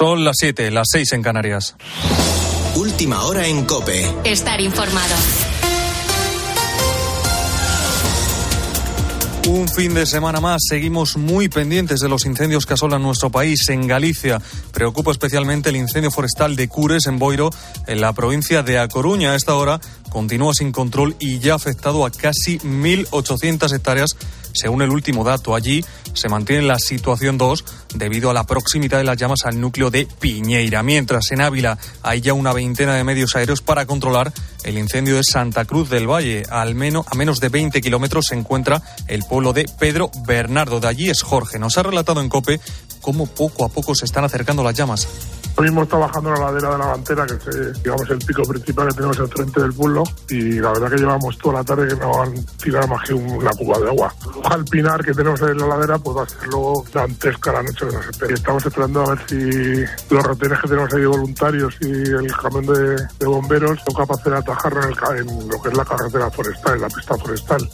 Son las 7, las 6 en Canarias. Última hora en Cope. Estar informado. Un fin de semana más. Seguimos muy pendientes de los incendios que asolan nuestro país. En Galicia preocupa especialmente el incendio forestal de Cures, en Boiro, en la provincia de A Coruña. A esta hora continúa sin control y ya ha afectado a casi 1.800 hectáreas según el último dato, allí se mantiene la situación 2 debido a la proximidad de las llamas al núcleo de Piñeira. Mientras en Ávila hay ya una veintena de medios aéreos para controlar el incendio de Santa Cruz del Valle. Al menos, a menos de 20 kilómetros se encuentra el pueblo de Pedro Bernardo. De allí es Jorge. Nos ha relatado en COPE cómo poco a poco se están acercando las llamas. Hoy mismo trabajando en la ladera de la Vantera, que es digamos, el pico principal que tenemos al frente del pueblo, y la verdad que llevamos toda la tarde que no han tirado más que una cuba de agua. Al pinar que tenemos en la ladera pues va a ser luego dantesca la noche que nos espera. Estamos esperando a ver si los retenes que tenemos ahí voluntarios y el camión de, bomberos son capaces de atajarlo en, en lo que es la carretera forestal, en la pista forestal.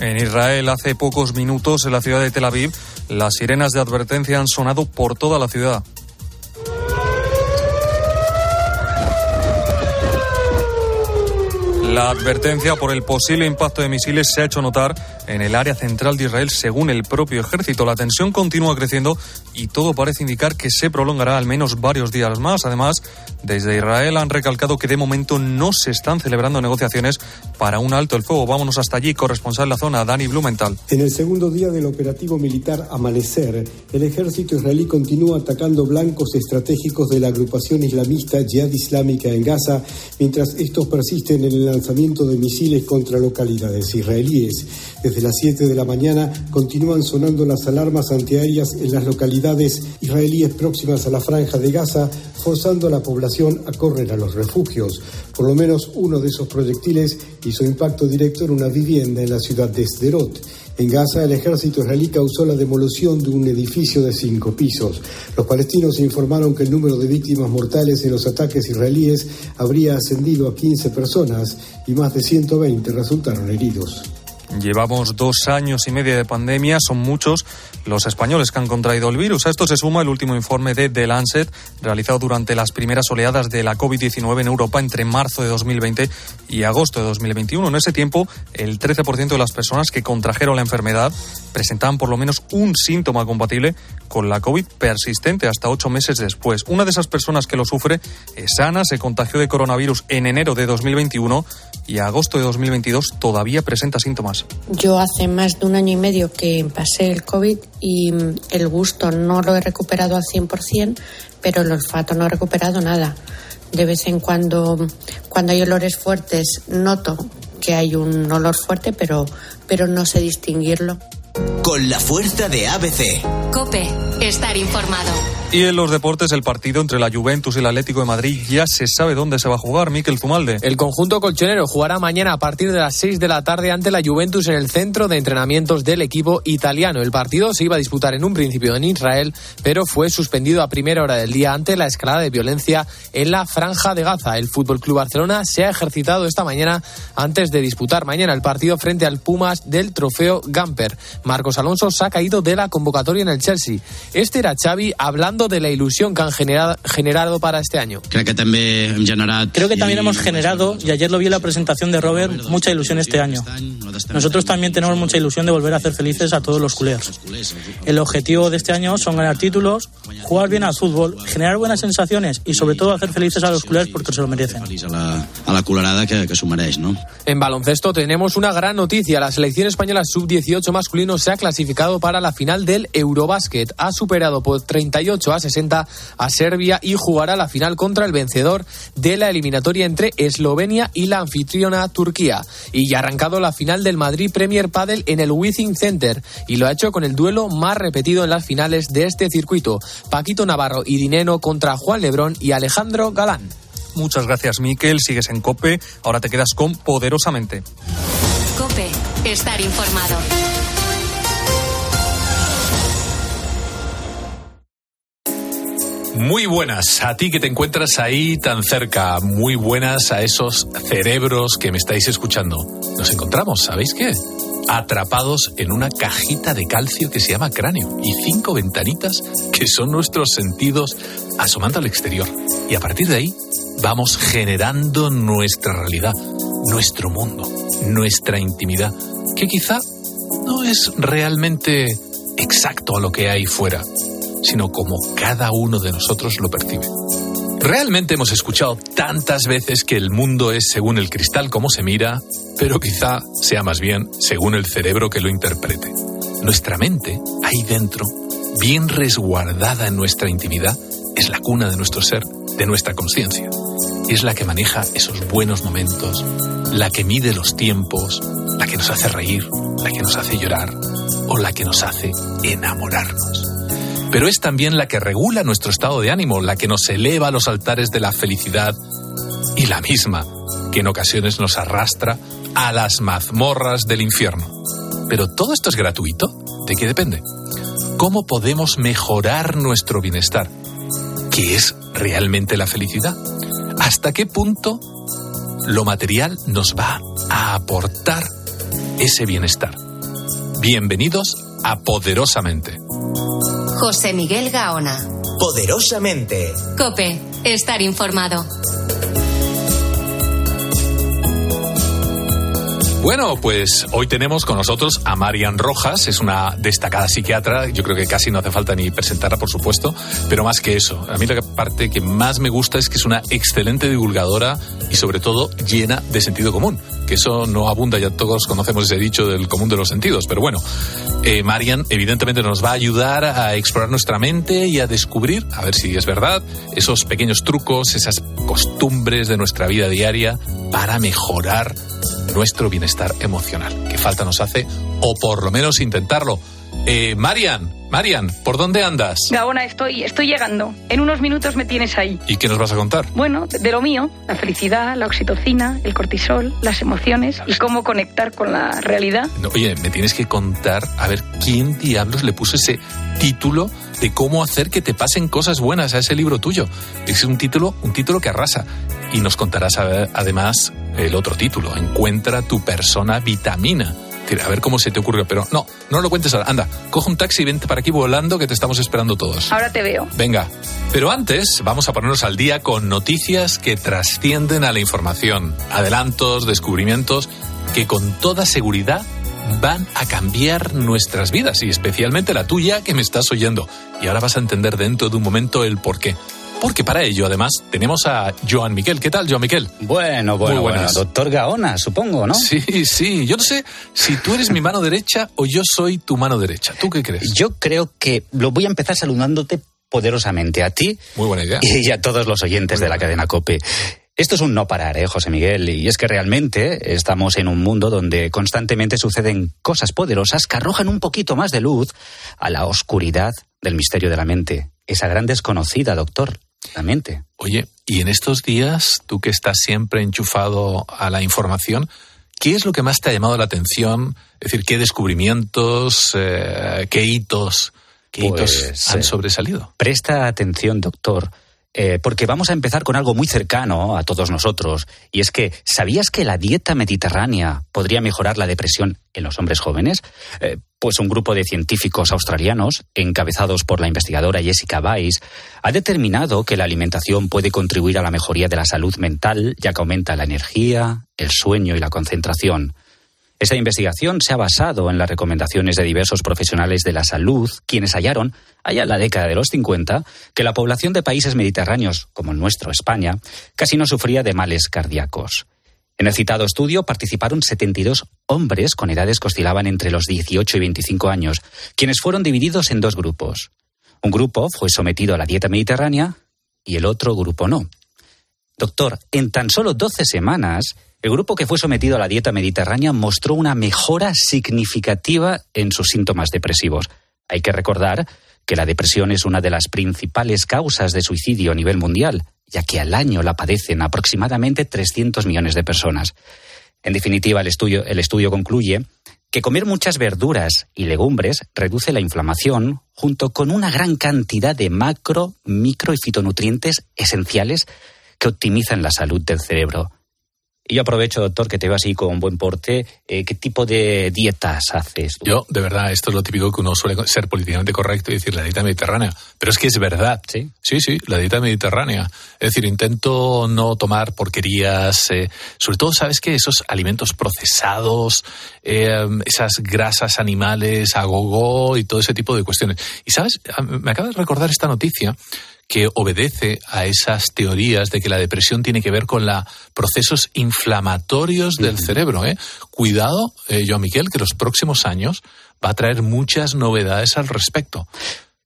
En Israel, hace pocos minutos, en la ciudad de Tel Aviv, las sirenas de advertencia han sonado por toda la ciudad. La advertencia por el posible impacto de misiles se ha hecho notar en el área central de Israel, según el propio ejército. La tensión continúa creciendo y todo parece indicar que se prolongará al menos varios días más. Además, desde Israel han recalcado que de momento no se están celebrando negociaciones para un alto el fuego. Vámonos hasta allí, corresponsal en la zona, Dani Blumenthal. En el segundo día del operativo militar Amanecer, el ejército israelí continúa atacando blancos estratégicos de la agrupación islamista Jihad Islámica en Gaza, mientras estos persisten en el lanzamiento de misiles contra localidades israelíes. Desde las 7 de la mañana continúan sonando las alarmas antiaéreas en las localidades israelíes próximas a la franja de Gaza, forzando a la población a correr a los refugios. Por lo menos uno de esos proyectiles hizo impacto directo en una vivienda en la ciudad de Sderot. En Gaza, el ejército israelí causó la demolición de un edificio de cinco pisos. Los palestinos informaron que el número de víctimas mortales en los ataques israelíes habría ascendido a 15 personas y más de 120 resultaron heridos. Llevamos dos años y medio de pandemia, son muchos los españoles que han contraído el virus. A esto se suma el último informe de The Lancet, realizado durante las primeras oleadas de la COVID-19 en Europa entre marzo de 2020 y agosto de 2021. En ese tiempo, el 13% de las personas que contrajeron la enfermedad presentaban por lo menos un síntoma compatible con la COVID persistente hasta ocho meses después. Una de esas personas que lo sufre es Ana, se contagió de coronavirus en enero de 2021 y a agosto de 2022 todavía presenta síntomas. Yo hace más de un año y medio que pasé el COVID y mm, el gusto no lo he recuperado al 100%, pero el olfato no he recuperado nada. De vez en cuando, cuando hay olores fuertes, noto que hay un olor fuerte, pero, pero no sé distinguirlo. Con la fuerza de ABC. Cope, estar informado. Y en los deportes, el partido entre la Juventus y el Atlético de Madrid ya se sabe dónde se va a jugar, Miquel Zumalde. El conjunto colchonero jugará mañana a partir de las 6 de la tarde ante la Juventus en el centro de entrenamientos del equipo italiano. El partido se iba a disputar en un principio en Israel, pero fue suspendido a primera hora del día ante la escalada de violencia en la franja de Gaza. El Fútbol Club Barcelona se ha ejercitado esta mañana antes de disputar mañana el partido frente al Pumas del trofeo Gamper. Marcos Alonso se ha caído de la convocatoria en el Chelsea. Este era Xavi hablando de la ilusión que han generado, generado para este año. Creo que también Creo que también hemos generado, y ayer lo vi en la presentación de Robert, mucha ilusión este año. Nosotros también tenemos mucha ilusión de volver a hacer felices a todos los culés. El objetivo de este año son ganar títulos, jugar bien al fútbol, generar buenas sensaciones y sobre todo hacer felices a los culés porque se lo merecen. A la, a la colorada que, que mereix, no? En baloncesto tenemos una gran noticia. La selección española sub-18 masculino se ha clasificado para la final del Eurobásquet. Ha superado por 38 a 60 a Serbia y jugará la final contra el vencedor de la eliminatoria entre Eslovenia y la anfitriona Turquía. Y ya ha arrancado la final del Madrid Premier Padel en el Withing Center y lo ha hecho con el duelo más repetido en las finales de este circuito. Paquito Navarro y Dineno contra Juan Lebrón y Alejandro Galán. Muchas gracias, Miquel. Sigues en COPE. Ahora te quedas con Poderosamente. Cope, estar informado. Muy buenas a ti que te encuentras ahí tan cerca. Muy buenas a esos cerebros que me estáis escuchando. Nos encontramos, ¿sabéis qué? atrapados en una cajita de calcio que se llama cráneo y cinco ventanitas que son nuestros sentidos asomando al exterior. Y a partir de ahí vamos generando nuestra realidad, nuestro mundo, nuestra intimidad, que quizá no es realmente exacto a lo que hay fuera, sino como cada uno de nosotros lo percibe. Realmente hemos escuchado tantas veces que el mundo es según el cristal como se mira, pero quizá sea más bien según el cerebro que lo interprete. Nuestra mente, ahí dentro, bien resguardada en nuestra intimidad, es la cuna de nuestro ser, de nuestra conciencia. Es la que maneja esos buenos momentos, la que mide los tiempos, la que nos hace reír, la que nos hace llorar o la que nos hace enamorarnos pero es también la que regula nuestro estado de ánimo, la que nos eleva a los altares de la felicidad y la misma que en ocasiones nos arrastra a las mazmorras del infierno. Pero todo esto es gratuito. ¿De qué depende? ¿Cómo podemos mejorar nuestro bienestar? ¿Qué es realmente la felicidad? ¿Hasta qué punto lo material nos va a aportar ese bienestar? Bienvenidos a Poderosamente. José Miguel Gaona. Poderosamente. Cope, estar informado. Bueno, pues hoy tenemos con nosotros a Marian Rojas, es una destacada psiquiatra, yo creo que casi no hace falta ni presentarla, por supuesto, pero más que eso, a mí la parte que más me gusta es que es una excelente divulgadora y sobre todo llena de sentido común, que eso no abunda, ya todos conocemos ese dicho del común de los sentidos, pero bueno, eh, Marian evidentemente nos va a ayudar a explorar nuestra mente y a descubrir, a ver si es verdad, esos pequeños trucos, esas costumbres de nuestra vida diaria para mejorar nuestro bienestar emocional, que falta nos hace, o por lo menos intentarlo. Eh, Marian, Marian, ¿por dónde andas? Gaona, estoy, estoy llegando. En unos minutos me tienes ahí. ¿Y qué nos vas a contar? Bueno, de, lo mío, la felicidad, la oxitocina, el cortisol, las emociones y cómo conectar con la realidad. No, oye, me tienes que contar, a ver, ¿quién diablos le puso ese título de cómo hacer que te pasen cosas buenas a ese libro tuyo? Es un título, un título que arrasa. Y nos contarás además el otro título, Encuentra tu persona vitamina. A ver cómo se te ocurrió, pero no, no lo cuentes ahora. Anda, coge un taxi y vente para aquí volando que te estamos esperando todos. Ahora te veo. Venga, pero antes vamos a ponernos al día con noticias que trascienden a la información, adelantos, descubrimientos que con toda seguridad van a cambiar nuestras vidas y especialmente la tuya que me estás oyendo. Y ahora vas a entender dentro de un momento el por qué. Porque para ello, además, tenemos a Joan Miquel. ¿Qué tal, Joan Miquel? Bueno, bueno, bueno. Doctor Gaona, supongo, ¿no? Sí, sí. Yo no sé si tú eres mi mano derecha o yo soy tu mano derecha. ¿Tú qué crees? Yo creo que lo voy a empezar saludándote poderosamente a ti Muy buena idea. y a todos los oyentes de la cadena COPE. Esto es un no parar, ¿eh, José Miguel? Y es que realmente estamos en un mundo donde constantemente suceden cosas poderosas que arrojan un poquito más de luz a la oscuridad del misterio de la mente. Esa gran desconocida, doctor, la mente. Oye, y en estos días, tú que estás siempre enchufado a la información, ¿qué es lo que más te ha llamado la atención? Es decir, ¿qué descubrimientos, eh, qué hitos, qué hitos Pues, han eh, sobresalido? Presta atención, doctor, eh, porque vamos a empezar con algo muy cercano a todos nosotros. Y es que, ¿sabías que la dieta mediterránea podría mejorar la depresión en los hombres jóvenes? Eh, pues un grupo de científicos australianos, encabezados por la investigadora Jessica Weiss, ha determinado que la alimentación puede contribuir a la mejoría de la salud mental, ya que aumenta la energía, el sueño y la concentración. Esta investigación se ha basado en las recomendaciones de diversos profesionales de la salud, quienes hallaron, allá en la década de los 50, que la población de países mediterráneos, como el nuestro, España, casi no sufría de males cardíacos. En el citado estudio participaron 72 hombres con edades que oscilaban entre los 18 y 25 años, quienes fueron divididos en dos grupos. Un grupo fue sometido a la dieta mediterránea y el otro grupo no. Doctor, en tan solo 12 semanas, el grupo que fue sometido a la dieta mediterránea mostró una mejora significativa en sus síntomas depresivos. Hay que recordar que la depresión es una de las principales causas de suicidio a nivel mundial, ya que al año la padecen aproximadamente 300 millones de personas. En definitiva, el estudio, concluye que comer muchas verduras y legumbres reduce la inflamación junto con una gran cantidad de macro, micro y fitonutrientes esenciales que optimizan la salud del cerebro. Y yo aprovecho, doctor, que te veo así con buen porte. Eh, ¿Qué tipo de dietas haces? Tú? Yo, de verdad, esto es lo típico que uno suele ser políticamente correcto y decir la dieta mediterránea. Pero es que es verdad. Sí. Sí, sí, la dieta mediterránea. Es decir, intento no tomar porquerías, eh, sobre todo, ¿sabes qué? Esos alimentos procesados, eh, esas grasas animales a gogo y todo ese tipo de cuestiones. Y, ¿sabes? Me acaba de recordar esta noticia que obedece a esas teorías de que la depresión tiene que ver con la procesos inflamatorios del cerebro. ¿eh? Cuidado, eh, Joan Miguel, que los próximos años va a traer muchas novedades al respecto.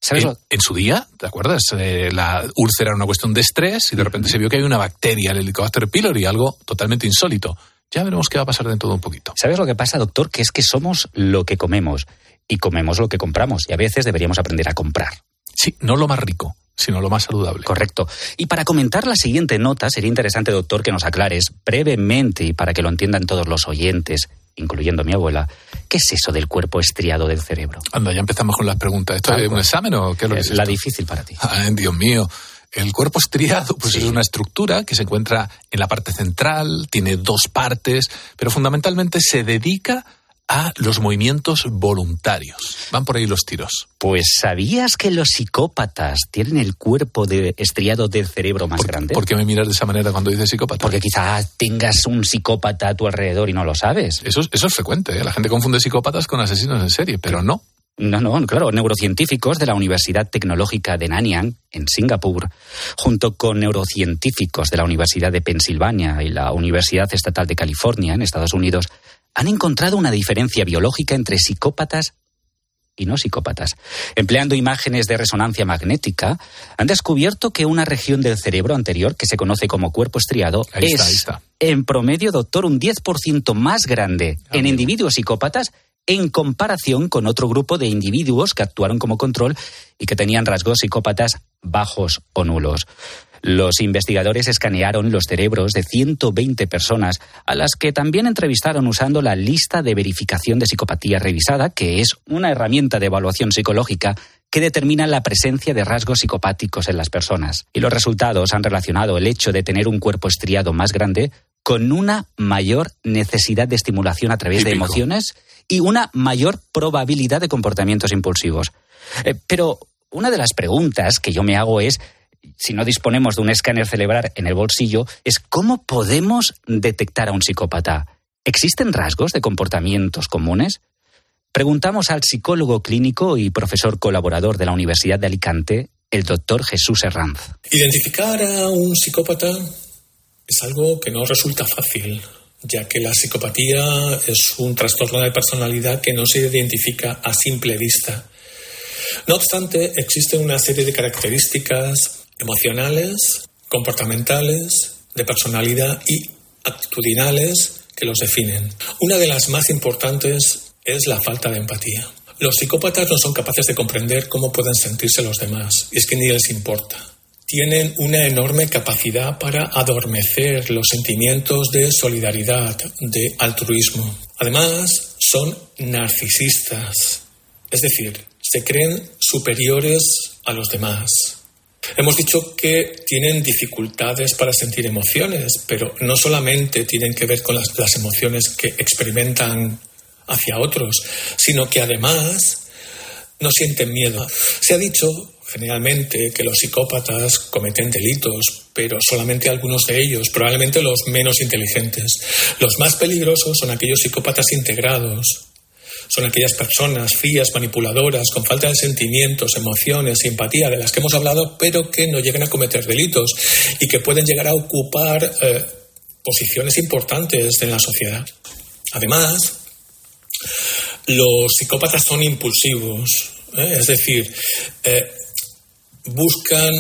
¿Sabes en su día, ¿te acuerdas? Eh, la úlcera era una cuestión de estrés y de repente se vio que hay una bacteria, el Helicobacter pylori, algo totalmente insólito. Ya veremos qué va a pasar dentro de un poquito. ¿Sabes lo que pasa, doctor? Que es que somos lo que comemos y comemos lo que compramos y a veces deberíamos aprender a comprar. Sí, no lo más rico, sino lo más saludable. Correcto. Y para comentar la siguiente nota, sería interesante, doctor, que nos aclares brevemente y para que lo entiendan todos los oyentes, incluyendo mi abuela, ¿qué es eso del cuerpo estriado del cerebro? Anda, ya empezamos con las preguntas. ¿Esto es un examen o qué es lo que es La esto? difícil para ti. Ay, Dios mío. El cuerpo estriado pues Sí. es una estructura que se encuentra en la parte central, tiene dos partes, pero fundamentalmente se dedica a los movimientos voluntarios. Van por ahí los tiros. Pues ¿sabías que los psicópatas tienen el cuerpo de estriado del cerebro más ¿Por, grande? ¿Por qué me miras de esa manera cuando dices psicópata? Porque quizá tengas un psicópata a tu alrededor y no lo sabes. Eso, es- eso es frecuente. ¿eh? La gente confunde psicópatas con asesinos en serie, pero no. No, no, claro, neurocientíficos de la Universidad Tecnológica de Nanyang, en Singapur, junto con neurocientíficos de la Universidad de Pensilvania y la Universidad Estatal de California, en Estados Unidos, han encontrado una diferencia biológica entre psicópatas y no psicópatas. Empleando imágenes de resonancia magnética, han descubierto que una región del cerebro anterior, que se conoce como cuerpo estriado, Ahí es está, ahí está. en promedio, doctor, un 10% más grande Ah, en mira. individuos psicópatas en comparación con otro grupo de individuos que actuaron como control y que tenían rasgos psicópatas bajos o nulos. Los investigadores escanearon los cerebros de 120 personas, a las que también entrevistaron usando la lista de verificación de psicopatía revisada, que es una herramienta de evaluación psicológica que determina la presencia de rasgos psicopáticos en las personas. Y los resultados han relacionado el hecho de tener un cuerpo estriado más grande con una mayor necesidad de estimulación a través de emociones y una mayor probabilidad de comportamientos impulsivos. Eh, pero una de las preguntas que yo me hago es, si no disponemos de un escáner cerebral en el bolsillo, es cómo podemos detectar a un psicópata. ¿Existen rasgos de comportamientos comunes? Preguntamos al psicólogo clínico y profesor colaborador de la Universidad de Alicante, el doctor Jesús Herranz. Identificar a un psicópata es algo que no resulta fácil, ya que la psicopatía es un trastorno de personalidad que no se identifica a simple vista. No obstante, existen una serie de características emocionales, comportamentales, de personalidad y actitudinales que los definen. Una de las más importantes es la falta de empatía. Los psicópatas no son capaces de comprender cómo pueden sentirse los demás, y es que ni les importa. Tienen una enorme capacidad para adormecer los sentimientos de solidaridad, de altruismo. Además, son narcisistas, es decir, se creen superiores a los demás. Hemos dicho que tienen dificultades para sentir emociones, pero no solamente tienen que ver con las, las emociones que experimentan hacia otros, sino que además no sienten miedo. Se ha dicho generalmente que los psicópatas cometen delitos, pero solamente algunos de ellos, probablemente los menos inteligentes. Los más peligrosos son aquellos psicópatas integrados. Son aquellas personas frías, manipuladoras, con falta de sentimientos, emociones, simpatía, de las que hemos hablado, pero que no llegan a cometer delitos y que pueden llegar a ocupar eh, posiciones importantes en la sociedad. Además, los psicópatas son impulsivos, ¿eh? es decir, eh, buscan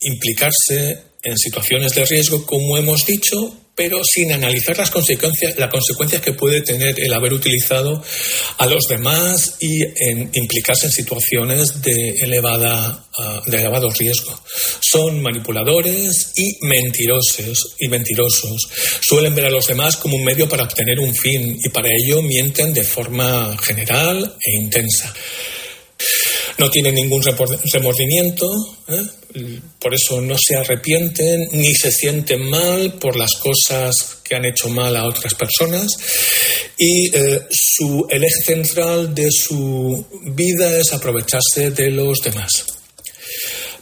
implicarse en situaciones de riesgo, como hemos dicho, pero sin analizar las consecuencias, las consecuencias que puede tener el haber utilizado a los demás y implicarse en situaciones de, elevada, uh, de elevado riesgo. Son manipuladores y mentirosos, y mentirosos. Suelen ver a los demás como un medio para obtener un fin y para ello mienten de forma general e intensa. No tienen ningún remordimiento, ¿eh? por eso no se arrepienten ni se sienten mal por las cosas que han hecho mal a otras personas. Y eh, su, el eje central de su vida es aprovecharse de los demás.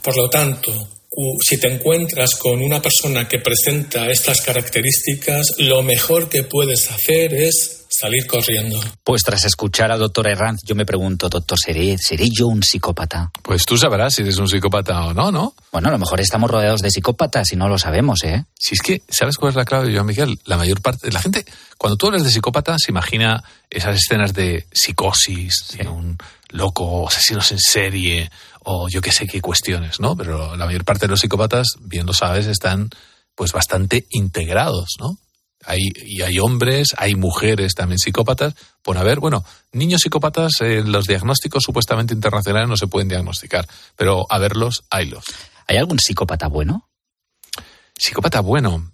Por lo tanto, si te encuentras con una persona que presenta estas características, lo mejor que puedes hacer es salir corriendo. Pues tras escuchar al doctor Herranz, yo me pregunto, doctor, ¿seré, ¿seré yo un psicópata? Pues tú sabrás si eres un psicópata o no, ¿no? Bueno, a lo mejor estamos rodeados de psicópatas y no lo sabemos, ¿eh? Si es que, ¿sabes cuál es la clave, Joan Miguel? La mayor parte de la gente, cuando tú hablas de psicópata, se imagina esas escenas de psicosis, de un loco, asesinos en serie, o yo qué sé qué cuestiones, ¿no? Pero la mayor parte de los psicópatas, bien lo sabes, están pues bastante integrados, ¿no? Hay, y hay hombres, hay mujeres también psicópatas. Por haber, bueno, niños psicópatas, eh, los diagnósticos supuestamente internacionales no se pueden diagnosticar, pero a verlos, haylos. ¿Hay algún psicópata bueno? Psicópata bueno.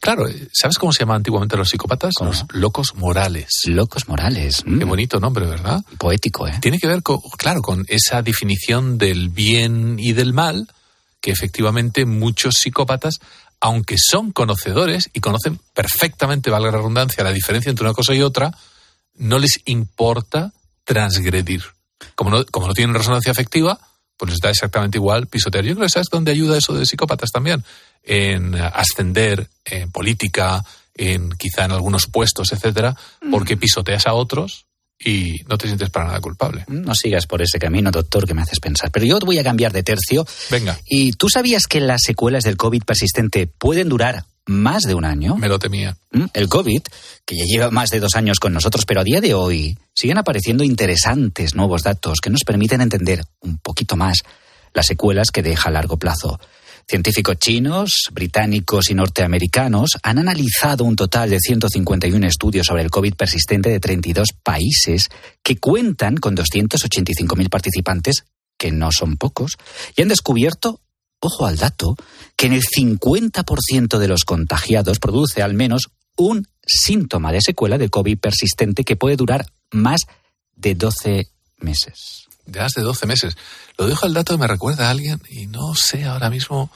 claro, ¿sabes cómo se llamaban antiguamente los psicópatas? Los locos morales. Locos morales. Qué bonito nombre, ¿verdad? Poético, ¿eh? Tiene que ver, con, claro, con esa definición del bien y del mal que efectivamente muchos psicópatas, aunque son conocedores y conocen perfectamente, valga la redundancia, la diferencia entre una cosa y otra, no les importa transgredir. Como no, como no tienen resonancia afectiva, pues les da exactamente igual pisotear. Yo creo que sabes dónde ayuda eso de psicópatas también en ascender en política, en quizá en algunos puestos, etcétera, mm. porque pisoteas a otros y no te sientes para nada culpable. No sigas por ese camino, doctor, que me haces pensar. Pero yo te voy a cambiar de tercio. Venga. ¿Y tú sabías que las secuelas del COVID persistente pueden durar más de un año? Me lo temía. ¿Mm? El COVID, que ya lleva más de dos años con nosotros, pero a día de hoy siguen apareciendo interesantes nuevos datos que nos permiten entender un poquito más las secuelas que deja a largo plazo. Científicos chinos, británicos y norteamericanos han analizado un total de 151 estudios sobre el COVID persistente de 32 países que cuentan con 285.000 participantes, que no son pocos, y han descubierto, ojo al dato, que en el 50% de los contagiados produce al menos un síntoma de secuela de COVID persistente que puede durar más de 12 meses de más de 12 meses. Lo dejo el dato, me recuerda a alguien y no sé ahora mismo,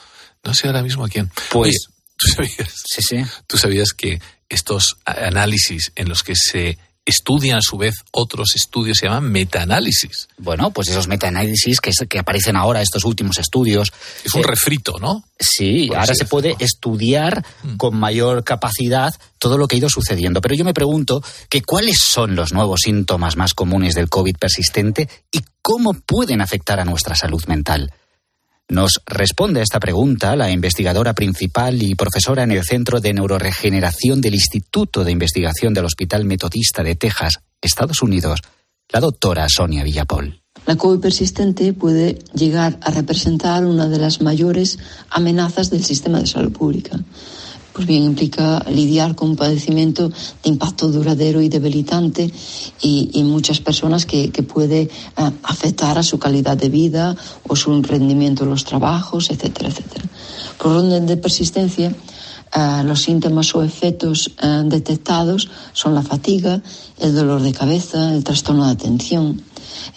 no sé ahora mismo a quién. Pues, ¿tú sabías? Sí, sí. ¿Tú sabías que estos análisis en los que se estudian a su vez otros estudios, se llaman metaanálisis. Bueno, pues esos metaanálisis que, que aparecen ahora, estos últimos estudios. Es un refrito, ¿no? Sí, ahora se puede estudiar mm. con mayor capacidad todo lo que ha ido sucediendo. Pero yo me pregunto que cuáles son los nuevos síntomas más comunes del COVID persistente y cómo pueden afectar a nuestra salud mental. Nos responde a esta pregunta la investigadora principal y profesora en el Centro de Neuroregeneración del Instituto de Investigación del Hospital Metodista de Texas, Estados Unidos, la doctora Sonia Villapol. La COVID persistente puede llegar a representar una de las mayores amenazas del sistema de salud pública pues bien implica lidiar con un padecimiento de impacto duradero y debilitante y, muchas personas que, puede eh, afectar a su calidad de vida o su rendimiento en los trabajos, etcétera, etcétera. Por orden de persistencia, eh, los síntomas o efectos eh, detectados son la fatiga, el dolor de cabeza, el trastorno de atención,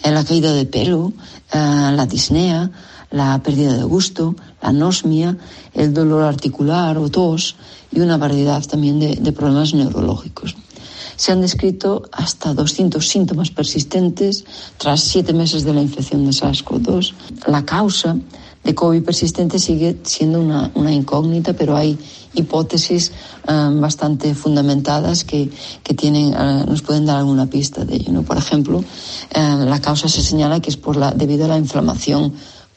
la caída de pelo, la disnea, la pérdida de gusto, la anosmia, el dolor articular o tos y una variedad también de, problemas neurológicos. Se han descrito hasta 200 síntomas persistentes tras siete meses de la infección de SARS-CoV-2. La causa de COVID persistente sigue siendo una, incógnita, pero hay hipótesis eh, bastante fundamentadas que, eh, nos pueden dar alguna pista de ello. Por ejemplo, eh, la causa se señala que es por la, debido a la inflamación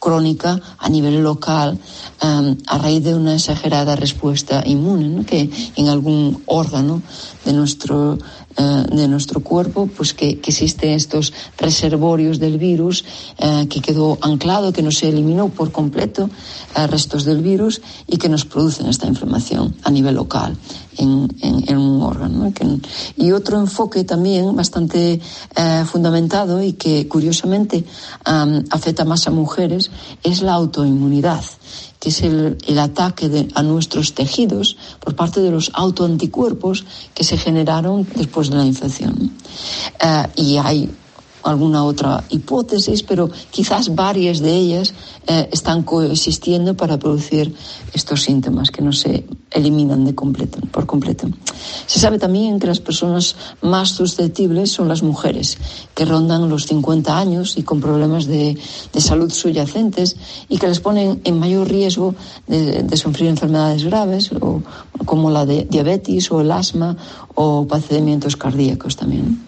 crónica a nivel local um, a raíz de una exagerada respuesta inmune, que en algún órgano de nuestro eh, de nuestro cuerpo, pues que, existen estos reservorios del virus eh, que quedó anclado, que no se eliminó por completo, eh, restos del virus y que nos producen esta inflamación a nivel local en, un órgano. Y otro enfoque también bastante fundamentado y que curiosamente afecta más a mujeres es la autoinmunidad que es el, ataque a nuestros tejidos por parte de los autoanticuerpos que se generaron después de la infección. Eh, y hay alguna otra hipótesis, pero quizás varias de ellas eh, están coexistiendo para producir estos síntomas que no se eliminan de completo, por completo. Se sabe también que las personas más susceptibles son las mujeres, que rondan los 50 años y con problemas de, salud subyacentes y que les ponen en mayor riesgo de, sufrir enfermedades graves como la de diabetes o el asma o padecimientos cardíacos también.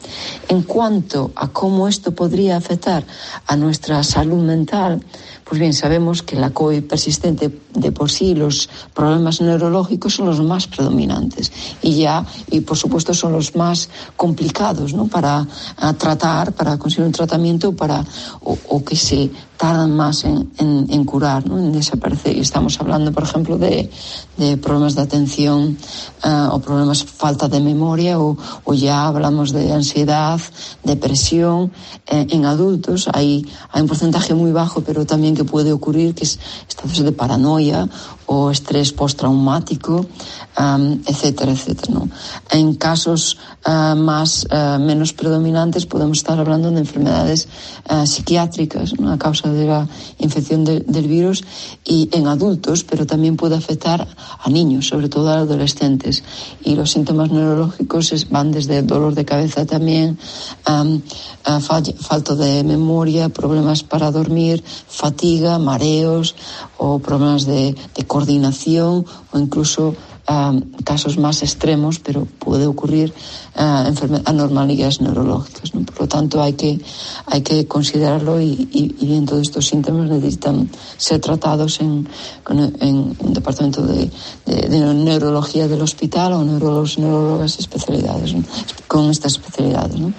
En cuanto a cómo esto podría afectar a nuestra salud mental, pues bien, sabemos que la COVID persistente de por sí, los problemas neurológicos son los más predominantes y ya, y por supuesto son los más complicados ¿no? para tratar, para conseguir un tratamiento para, o, que se tardan más en, curar, ¿no? en desaparecer. Y estamos hablando, por ejemplo, de, de problemas de atención uh, o problemas falta de memoria o, o, ya hablamos de ansiedad, depresión. Eh, en adultos hay, hay un porcentaje muy bajo, pero también que puede ocurrir, que es estados de paranoia o estrés postraumático, um, etcétera, etcétera. ¿no? En casos uh, más uh, menos predominantes podemos estar hablando de enfermedades uh, psiquiátricas ¿no? a causa de la infección de, del virus y en adultos, pero también puede afectar a niños, sobre todo a adolescentes. Y los síntomas neurológicos van desde dolor de cabeza también, um, falta de memoria, problemas para dormir, fatiga, mareos o problemas de, de coordinación o incluso uh, casos más extremos, pero puede ocurrir uh, anormalidades neurológicas. ¿no? Por lo tanto, hay que, hay que considerarlo y, y, y bien todos estos síntomas necesitan ser tratados en, en un departamento de, de, de, neurología del hospital o neurólogos, neurologas especialidades, con estas especialidades. ¿no?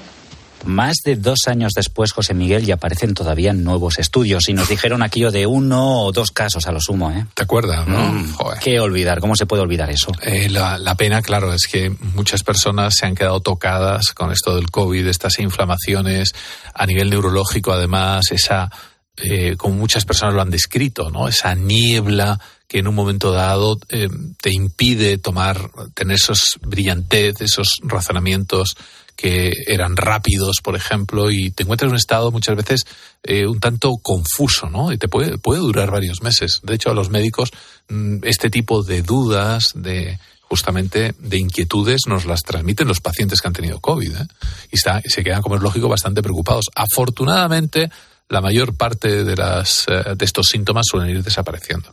Más de dos años después, José Miguel, ya aparecen todavía nuevos estudios y nos dijeron aquello de uno o dos casos a lo sumo, ¿eh? ¿Te acuerdas, no? Mm, ¿Qué olvidar? ¿Cómo se puede olvidar eso? Eh, la, la, pena, claro, es que muchas personas se han quedado tocadas con esto del COVID, estas inflamaciones a nivel neurológico, además, esa, eh, como muchas personas lo han descrito, ¿no? Esa niebla que en un momento dado eh, te impide tomar, tener esos brillantez, esos razonamientos que eran rápidos, por ejemplo, y te encuentras en un estado muchas veces eh, un tanto confuso, ¿no? Y te puede, puede durar varios meses. De hecho, a los médicos mm, este tipo de dudas, de justamente de inquietudes, nos las transmiten los pacientes que han tenido COVID, ¿eh? Y se quedan, como es lógico, bastante preocupados. Afortunadamente, la mayor parte de, las, eh, de estos síntomas suelen ir desapareciendo.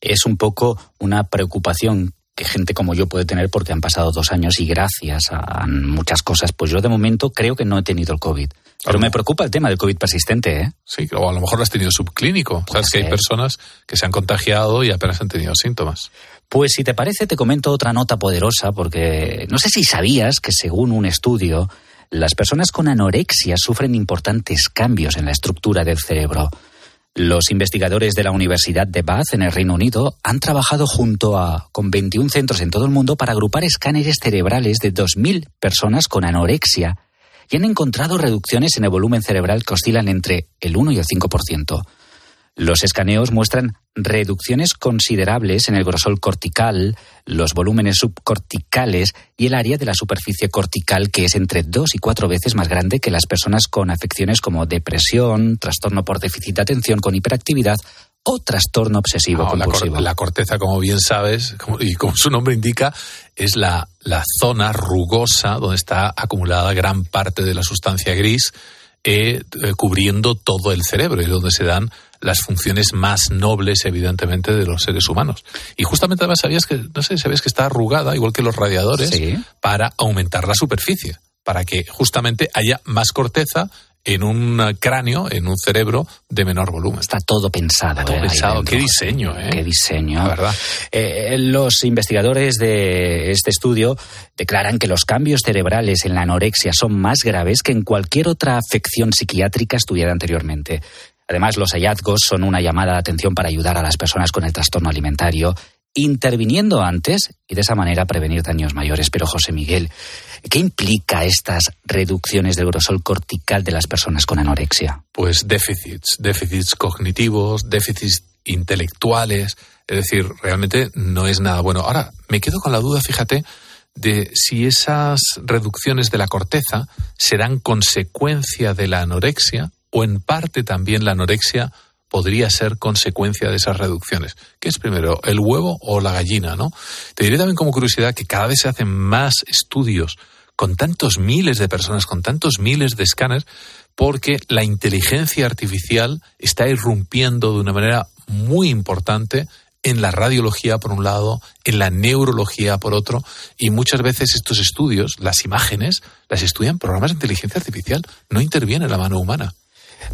Es un poco una preocupación que gente como yo puede tener porque han pasado dos años y gracias a muchas cosas, pues yo de momento creo que no he tenido el COVID. Pero me preocupa el tema del COVID persistente, ¿eh? Sí, o a lo mejor lo has tenido subclínico. Sabes que hay personas que se han contagiado y apenas han tenido síntomas. Pues si te parece, te comento otra nota poderosa, porque no sé si sabías que según un estudio, las personas con anorexia sufren importantes cambios en la estructura del cerebro. Los investigadores de la Universidad de Bath en el Reino Unido han trabajado junto a con 21 centros en todo el mundo para agrupar escáneres cerebrales de 2.000 personas con anorexia y han encontrado reducciones en el volumen cerebral que oscilan entre el 1 y el 5%. Los escaneos muestran reducciones considerables en el grosor cortical, los volúmenes subcorticales y el área de la superficie cortical que es entre dos y cuatro veces más grande que las personas con afecciones como depresión, trastorno por déficit de atención con hiperactividad o trastorno obsesivo no, compulsivo. La, la, corteza, como bien sabes, como, y como su nombre indica, es la, la zona rugosa donde está acumulada gran parte de la sustancia gris eh, eh, cubriendo todo el cerebro y donde se dan las funciones más nobles, evidentemente, de los seres humanos. Y justamente además sabías que, no sé, sabes que está arrugada, igual que los radiadores, sí. para aumentar la superficie, para que justamente haya más corteza en un cráneo, en un cerebro de menor volumen. Está todo pensado. Todo eh, pensado. Qué diseño, ¿eh? Qué diseño. La verdad. Eh, los investigadores de este estudio declaran que los cambios cerebrales en la anorexia son más graves que en cualquier otra afección psiquiátrica estudiada anteriormente. Además, los hallazgos son una llamada de atención para ayudar a las personas con el trastorno alimentario, interviniendo antes y de esa manera prevenir daños mayores. Pero, José Miguel, ¿qué implica estas reducciones del grosor cortical de las personas con anorexia? Pues déficits, déficits cognitivos, déficits intelectuales, es decir, realmente no es nada bueno. Ahora, me quedo con la duda, fíjate, de si esas reducciones de la corteza serán consecuencia de la anorexia o en parte también la anorexia podría ser consecuencia de esas reducciones. ¿Qué es primero, el huevo o la gallina? ¿no? Te diré también como curiosidad que cada vez se hacen más estudios con tantos miles de personas, con tantos miles de escáneres, porque la inteligencia artificial está irrumpiendo de una manera muy importante en la radiología por un lado, en la neurología por otro, y muchas veces estos estudios, las imágenes, las estudian programas de inteligencia artificial, no interviene la mano humana.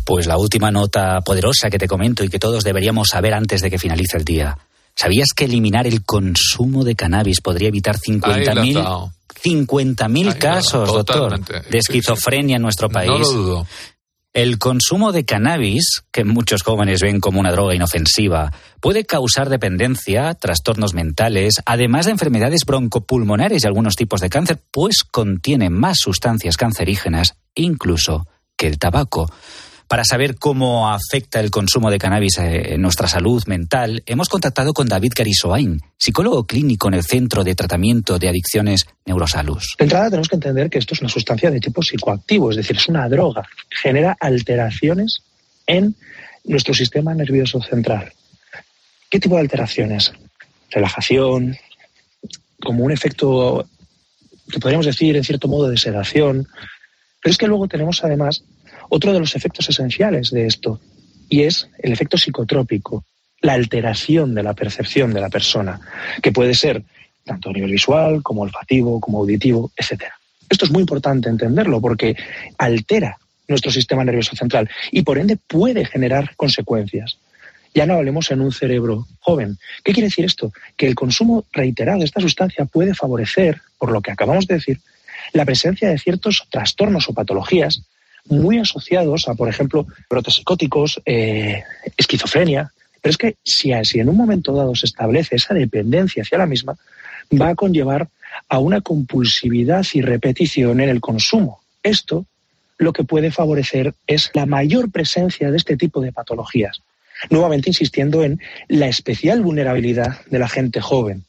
Pues la última nota poderosa que te comento y que todos deberíamos saber antes de que finalice el día. ¿Sabías que eliminar el consumo de cannabis podría evitar 50.000 50.000 casos, doctor, de esquizofrenia en nuestro país? No lo dudo. El consumo de cannabis, que muchos jóvenes ven como una droga inofensiva, puede causar dependencia, trastornos mentales, además de enfermedades broncopulmonares y algunos tipos de cáncer, pues contiene más sustancias cancerígenas, incluso que el tabaco. Para saber cómo afecta el consumo de cannabis eh, en nuestra salud mental, hemos contactado con David Garisoain, psicólogo clínico en el Centro de Tratamiento de Adicciones Neurosalus. De entrada tenemos que entender que esto es una sustancia de tipo psicoactivo, es decir, es una droga. Genera alteraciones en nuestro sistema nervioso central. ¿Qué tipo de alteraciones? Relajación, como un efecto que podríamos decir en cierto modo de sedación. Pero es que luego tenemos además otro de los efectos esenciales de esto, y es el efecto psicotrópico, la alteración de la percepción de la persona, que puede ser tanto a nivel visual como olfativo, como auditivo, etc. Esto es muy importante entenderlo porque altera nuestro sistema nervioso central y por ende puede generar consecuencias. Ya no hablemos en un cerebro joven. ¿Qué quiere decir esto? Que el consumo reiterado de esta sustancia puede favorecer, por lo que acabamos de decir, la presencia de ciertos trastornos o patologías muy asociados a, por ejemplo, brotes psicóticos, eh, esquizofrenia. Pero es que si, si en un momento dado se establece esa dependencia hacia la misma, va a conllevar a una compulsividad y repetición en el consumo. Esto lo que puede favorecer es la mayor presencia de este tipo de patologías. Nuevamente insistiendo en la especial vulnerabilidad de la gente joven.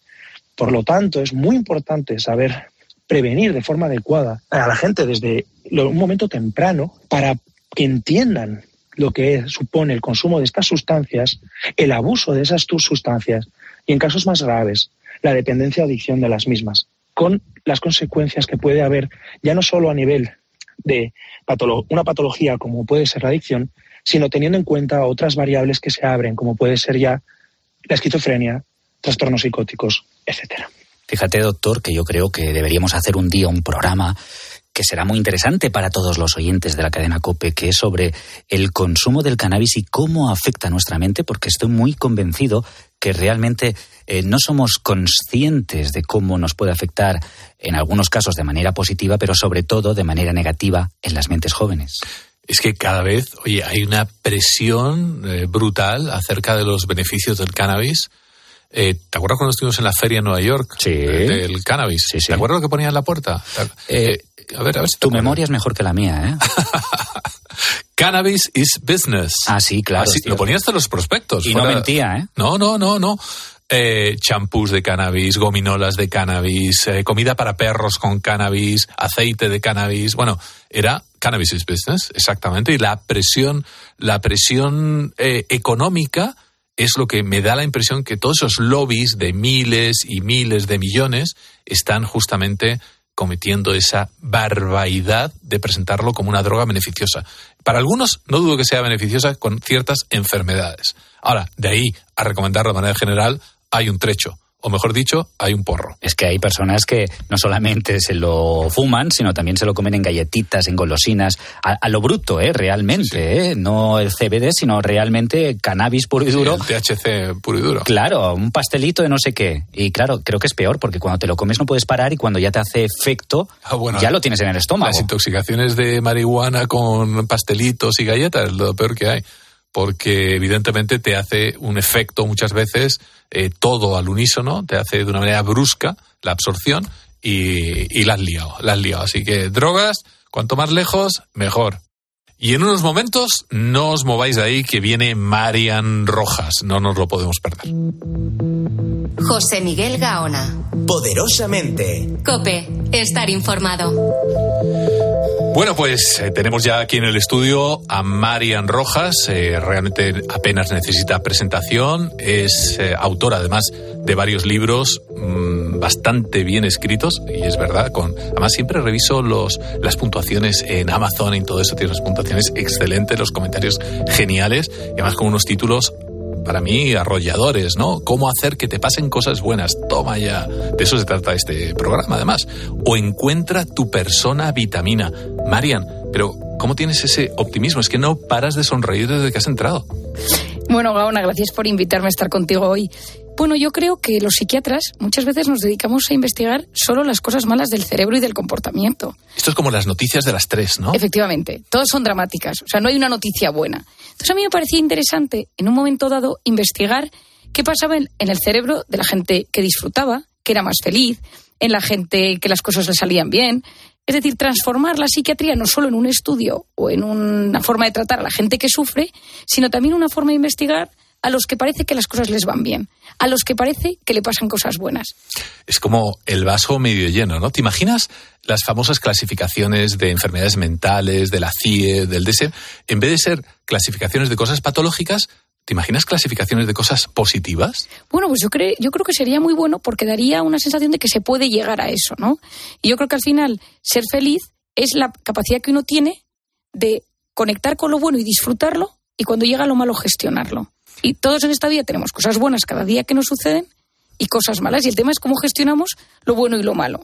Por lo tanto, es muy importante saber prevenir de forma adecuada a la gente desde un momento temprano para que entiendan lo que supone el consumo de estas sustancias, el abuso de esas sustancias y, en casos más graves, la dependencia o adicción de las mismas, con las consecuencias que puede haber ya no solo a nivel de una patología como puede ser la adicción, sino teniendo en cuenta otras variables que se abren, como puede ser ya la esquizofrenia, trastornos psicóticos, etcétera. Fíjate, doctor, que yo creo que deberíamos hacer un día un programa que será muy interesante para todos los oyentes de la cadena COPE, que es sobre el consumo del cannabis y cómo afecta nuestra mente, porque estoy muy convencido que realmente eh, no somos conscientes de cómo nos puede afectar en algunos casos de manera positiva, pero sobre todo de manera negativa en las mentes jóvenes. Es que cada vez, oye, hay una presión eh, brutal acerca de los beneficios del cannabis eh, ¿Te acuerdas cuando estuvimos en la feria en Nueva York? Sí. Del cannabis. Sí, sí. ¿Te acuerdas lo que ponía en la puerta? Eh, a ver, a ver si tu memoria es mejor que la mía, ¿eh? Cannabis is business. Ah, sí, claro. lo ponías en los prospectos. Y no mentía, ¿eh? No, no, no, no. Eh, champús de cannabis, gominolas de cannabis, eh, comida para perros con cannabis, aceite de cannabis. Bueno, era cannabis is business, exactamente. Y la presión, la presión eh, económica es lo que me da la impresión que todos esos lobbies de miles y miles de millones están justamente cometiendo esa barbaridad de presentarlo como una droga beneficiosa. Para algunos no dudo que sea beneficiosa con ciertas enfermedades. Ahora, de ahí a recomendarlo de manera general hay un trecho o mejor dicho, hay un porro. Es que hay personas que no solamente se lo fuman, sino también se lo comen en galletitas, en golosinas, a, lo bruto, ¿eh? Realmente, ¿eh? No el CBD, sino realmente cannabis puro y duro. el THC puro y duro. Claro, un pastelito de no sé qué. Y claro, creo que es peor, porque cuando te lo comes no puedes parar y cuando ya te hace efecto, ah, ya lo tienes en el estómago. Las intoxicaciones de marihuana con pastelitos y galletas es lo peor que hay porque evidentemente te hace un efecto muchas veces eh, todo al unísono, te hace de una manera brusca la absorción y, y la has liado, la has liado. Así que drogas, cuanto más lejos, mejor. Y en unos momentos no os mováis de ahí que viene Marian Rojas. No nos lo podemos perder. José Miguel Gaona. Poderosamente. Cope, estar informado. Bueno, pues eh, tenemos ya aquí en el estudio a Marian Rojas. Eh, realmente apenas necesita presentación. Es eh, autora, además, de varios libros mmm, bastante bien escritos. Y es verdad, con además siempre reviso los, las puntuaciones en Amazon y todo eso. Tiene unas puntuaciones excelentes, los comentarios geniales. Y además con unos títulos para mí arrolladores, ¿no? Cómo hacer que te pasen cosas buenas. Toma ya. De eso se trata este programa, además. O encuentra tu persona vitamina. Marian, pero ¿cómo tienes ese optimismo? Es que no paras de sonreír desde que has entrado. Bueno, Gaona, gracias por invitarme a estar contigo hoy. Bueno, yo creo que los psiquiatras muchas veces nos dedicamos a investigar solo las cosas malas del cerebro y del comportamiento. Esto es como las noticias de las tres, ¿no? Efectivamente, todas son dramáticas, o sea, no hay una noticia buena. Entonces a mí me parecía interesante, en un momento dado, investigar qué pasaba en, el cerebro de la gente que disfrutaba, que era más feliz, en la gente que las cosas le salían bien. Es decir, transformar la psiquiatría no solo en un estudio o en una forma de tratar a la gente que sufre, sino también una forma de investigar a los que parece que las cosas les van bien, a los que parece que le pasan cosas buenas. Es como el vaso medio lleno, ¿no? ¿Te imaginas las famosas clasificaciones de enfermedades mentales, de la CIE, del DSM? En vez de ser clasificaciones de cosas patológicas, ¿te imaginas clasificaciones de cosas positivas? Bueno, pues yo creo, yo creo que sería muy bueno porque daría una sensación de que se puede llegar a eso, ¿no? Y yo creo que al final ser feliz es la capacidad que uno tiene de conectar con lo bueno y disfrutarlo y cuando llega lo malo gestionarlo. Y todos en esta vida tenemos cosas buenas cada día que nos suceden y cosas malas. Y el tema es cómo gestionamos lo bueno y lo malo.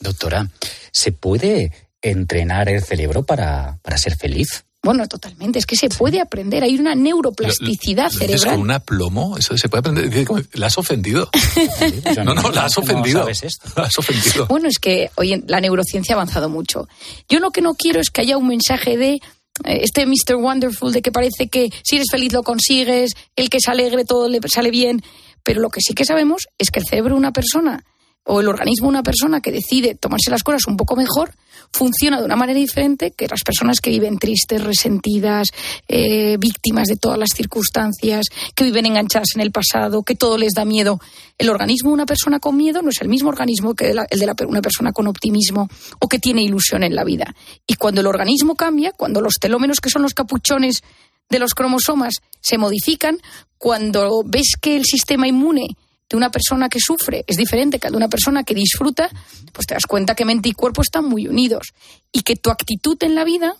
Doctora, ¿se puede entrenar el cerebro para, para ser feliz? Bueno, totalmente. Es que se puede aprender. Hay una neuroplasticidad ¿Lo- lo dices cerebral. con un aplomo? ¿Eso se puede aprender? ¿La has ofendido? no, no, la has ¿Cómo ofendido. sabes esto? La has ofendido. Bueno, es que hoy la neurociencia ha avanzado mucho. Yo lo que no quiero es que haya un mensaje de este Mr. Wonderful de que parece que si eres feliz lo consigues, el que es alegre todo le sale bien. Pero lo que sí que sabemos es que el cerebro de una persona o el organismo de una persona que decide tomarse las cosas un poco mejor funciona de una manera diferente que las personas que viven tristes, resentidas, eh, víctimas de todas las circunstancias, que viven enganchadas en el pasado, que todo les da miedo. El organismo de una persona con miedo no es el mismo organismo que el de la una persona con optimismo o que tiene ilusión en la vida. Y cuando el organismo cambia, cuando los telómenos, que son los capuchones de los cromosomas, se modifican, cuando ves que el sistema inmune de una persona que sufre es diferente que el de una persona que disfruta, pues te das cuenta que mente y cuerpo están muy unidos y que tu actitud en la vida,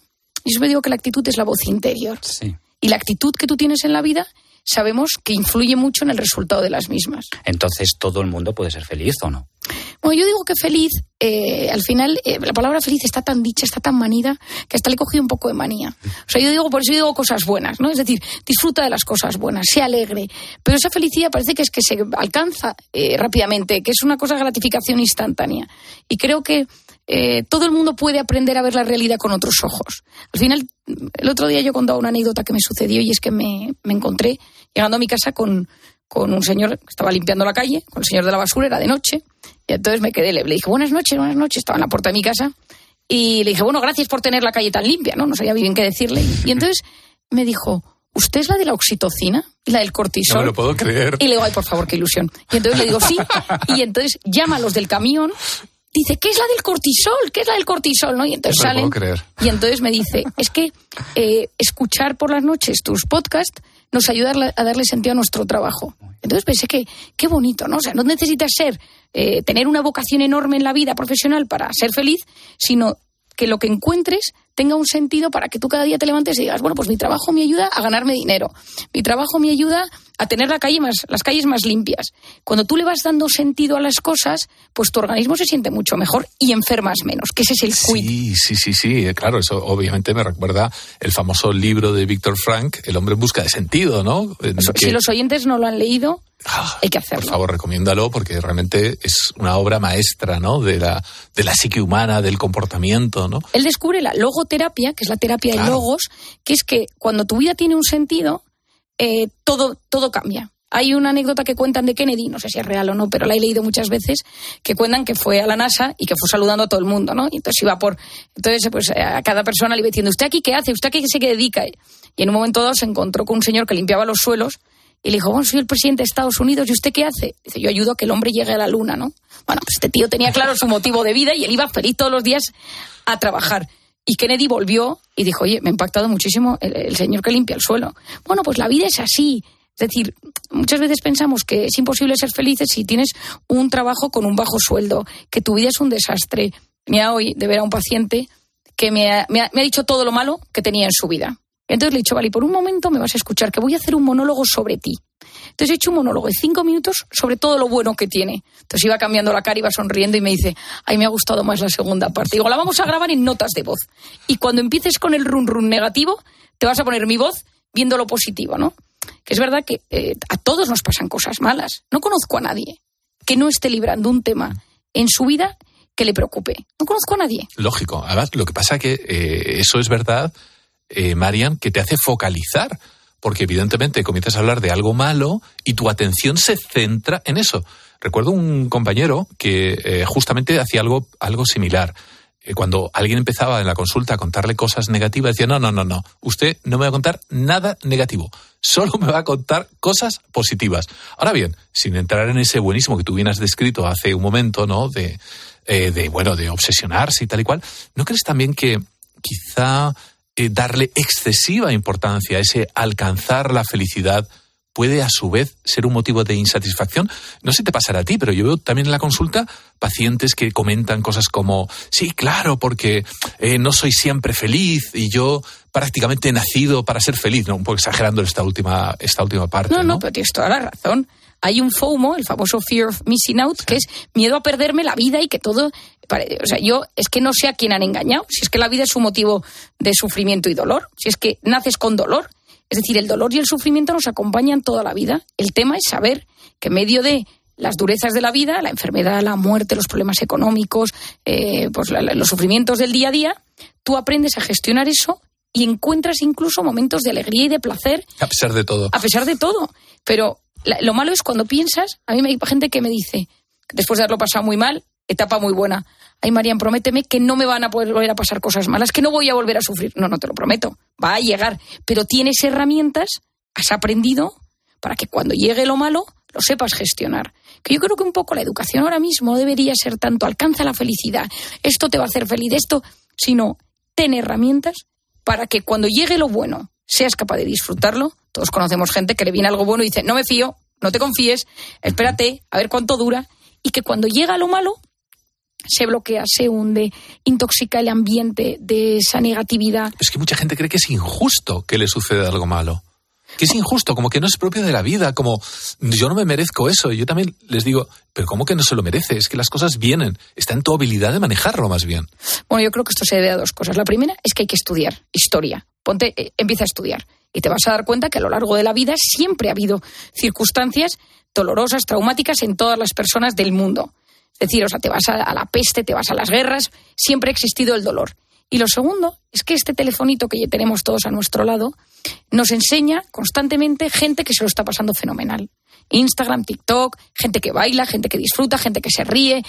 y yo me digo que la actitud es la voz interior, Sí. y la actitud que tú tienes en la vida sabemos que influye mucho en el resultado de las mismas. Entonces, ¿todo el mundo puede ser feliz o no? Bueno, yo digo que feliz, eh, al final, eh, la palabra feliz está tan dicha, está tan manida, que hasta le he cogido un poco de manía. O sea, yo digo, por eso digo cosas buenas, ¿no? Es decir, disfruta de las cosas buenas, sea alegre. Pero esa felicidad parece que es que se alcanza eh, rápidamente, que es una cosa de gratificación instantánea. Y creo que eh, todo el mundo puede aprender a ver la realidad con otros ojos. Al final, el otro día yo contaba una anécdota que me sucedió y es que me, me encontré llegando a mi casa con, con un señor que estaba limpiando la calle, con el señor de la basura, era de noche, y entonces me quedé, le, le dije, buenas noches, buenas noches, estaba en la puerta de mi casa, y le dije, bueno, gracias por tener la calle tan limpia, ¿no? No sabía bien qué decirle. Y entonces me dijo, ¿usted es la de la oxitocina la del cortisol? No me lo puedo creer. Y le digo, ay, por favor, qué ilusión. Y entonces le digo, sí. Y entonces llama a los del camión, dice, ¿qué es la del cortisol? ¿Qué es la del cortisol? ¿No? Y entonces No salen. puedo creer. Y entonces me dice, es que eh, escuchar por las noches tus podcasts nos ayuda a darle- sentido a nuestro trabajo. Entonces pensé que qué bonito, ¿no? O sea, no necesitas ser, eh, tener una vocación enorme en la vida profesional para ser feliz, sino que lo que encuentres tenga un sentido para que tú cada día te levantes y digas, bueno, pues mi trabajo me ayuda a ganarme dinero, mi trabajo me ayuda a tener la calle más, las calles más limpias. Cuando tú le vas dando sentido a las cosas, pues tu organismo se siente mucho mejor y enfermas menos, que ese es el quid. Sí, sí, sí, sí, eh, claro, eso obviamente me recuerda el famoso libro de Víctor Frank, El hombre en busca de sentido, ¿no? Eso, que- Si los oyentes no lo han leído, hay que Por hacerlo. favor, recomiéndalo porque realmente es una obra maestra, ¿no? De la, de la psique humana, del comportamiento, ¿no? Él descubre la logoterapia, que es la terapia de Claro. logos, que es que cuando tu vida tiene un sentido, eh, todo, todo cambia. Hay una anécdota que cuentan de Kennedy, no sé si es real o no, pero la he leído muchas veces, que cuentan que fue a la NASA y que fue saludando a todo el mundo, ¿no? Y entonces iba por, entonces pues a cada persona le iba diciendo, ¿usted aquí qué hace? ¿Usted aquí se qué dedica? Y en un momento dado se encontró con un señor que limpiaba los suelos y le dijo, bueno, soy el presidente de Estados Unidos, ¿y usted qué hace? Dice, yo ayudo a que el hombre llegue a la luna, ¿no? Bueno, pues este tío tenía claro su motivo de vida y él iba feliz todos los días a trabajar. Y Kennedy volvió y dijo, oye, me ha impactado muchísimo el, señor que limpia el suelo. Bueno, pues la vida es así. Es decir, muchas veces pensamos que es imposible ser felices si tienes un trabajo con un bajo sueldo, que tu vida es un desastre. Mira hoy de ver a un paciente que me ha, me ha- me ha dicho todo lo malo que tenía en su vida. Entonces le he dicho, vale, por un momento me vas a escuchar, que voy a hacer un monólogo sobre ti. Entonces he hecho un monólogo de cinco minutos sobre todo lo bueno que tiene. Entonces iba cambiando la cara, iba sonriendo y me dice, ay, me ha gustado más la segunda parte. Digo, la vamos a grabar en notas de voz. Y cuando empieces con el run run negativo, te vas a poner mi voz viendo lo positivo, ¿no? Que es verdad que eh, a todos nos pasan cosas malas. No conozco a nadie que no esté librando un tema en su vida que le preocupe. No conozco a nadie. Lógico. Además, lo que pasa que eh, eso es verdad, eh, Marian, que te hace focalizar. Porque evidentemente comienzas a hablar de algo malo y tu atención se centra en eso. Recuerdo un compañero que eh, justamente hacía algo, algo similar. Eh, Cuando alguien empezaba en la consulta a contarle cosas negativas, decía, no, no, no, no, usted no me va a contar nada negativo, solo me va a contar cosas positivas. Ahora bien, sin entrar en ese buenísimo que tú bien has descrito hace un momento, ¿no? De, eh, de bueno, de obsesionarse y tal y cual, ¿no crees también que quizá eh, darle excesiva importancia a ese alcanzar la felicidad puede a su vez ser un motivo de insatisfacción. No sé si te pasará a ti, pero yo veo también en la consulta pacientes que comentan cosas como, sí, claro, porque eh, no soy siempre feliz y yo prácticamente he nacido para ser feliz, ¿no? Un poco exagerando esta última, esta última parte. No, no, pero tienes toda la razón. Hay un FOMO, el famoso Fear of Missing Out, que es miedo a perderme la vida y que todo. O sea, yo es que no sé a quién han engañado. Si es que la vida es un motivo de sufrimiento y dolor. Si es que naces con dolor. Es decir, el dolor y el sufrimiento nos acompañan toda la vida. El tema es saber que en medio de las durezas de la vida, la enfermedad, la muerte, los problemas económicos, eh, pues la- la- los sufrimientos del día a día, tú aprendes a gestionar eso y encuentras incluso momentos de alegría y de placer A pesar de todo. a pesar de todo. Pero la- lo malo es cuando piensas, a mí me hay gente que me dice, después de haberlo pasado muy mal, etapa muy buena, ay Marian, prométeme que no me van a poder volver a pasar cosas malas, que no voy a volver a sufrir. No, no te lo prometo, va a llegar, pero tienes herramientas, has aprendido para que cuando llegue lo malo lo sepas gestionar. Que yo creo que un poco la educación ahora mismo debería ser tanto alcanza la felicidad, esto te va a hacer feliz, esto, sino ten herramientas para que cuando llegue lo bueno seas capaz de disfrutarlo. Todos conocemos gente que le viene algo bueno y dice, no me fío, no te confíes, espérate, a ver cuánto dura. Y que cuando llega lo malo, se bloquea, se hunde, intoxica el ambiente de esa negatividad. Es que mucha gente cree que es injusto que le suceda algo malo. Que es injusto, como que no es propio de la vida, como yo no me merezco eso. Y yo también les digo, pero ¿cómo que no se lo merece? Es que las cosas vienen. Está en tu habilidad de manejarlo más bien. Bueno, yo creo que esto se debe a dos cosas. La primera es que hay que estudiar historia. Ponte, eh, empieza a estudiar y te vas a dar cuenta que a lo largo de la vida siempre ha habido circunstancias dolorosas, traumáticas en todas las personas del mundo. Es decir, o sea, te vas a, a la peste, te vas a las guerras, siempre ha existido el dolor. Y lo segundo es que este telefonito que ya tenemos todos a nuestro lado nos enseña constantemente gente que se lo está pasando fenomenal. Instagram, TikTok, gente que baila, gente que disfruta, gente que se ríe.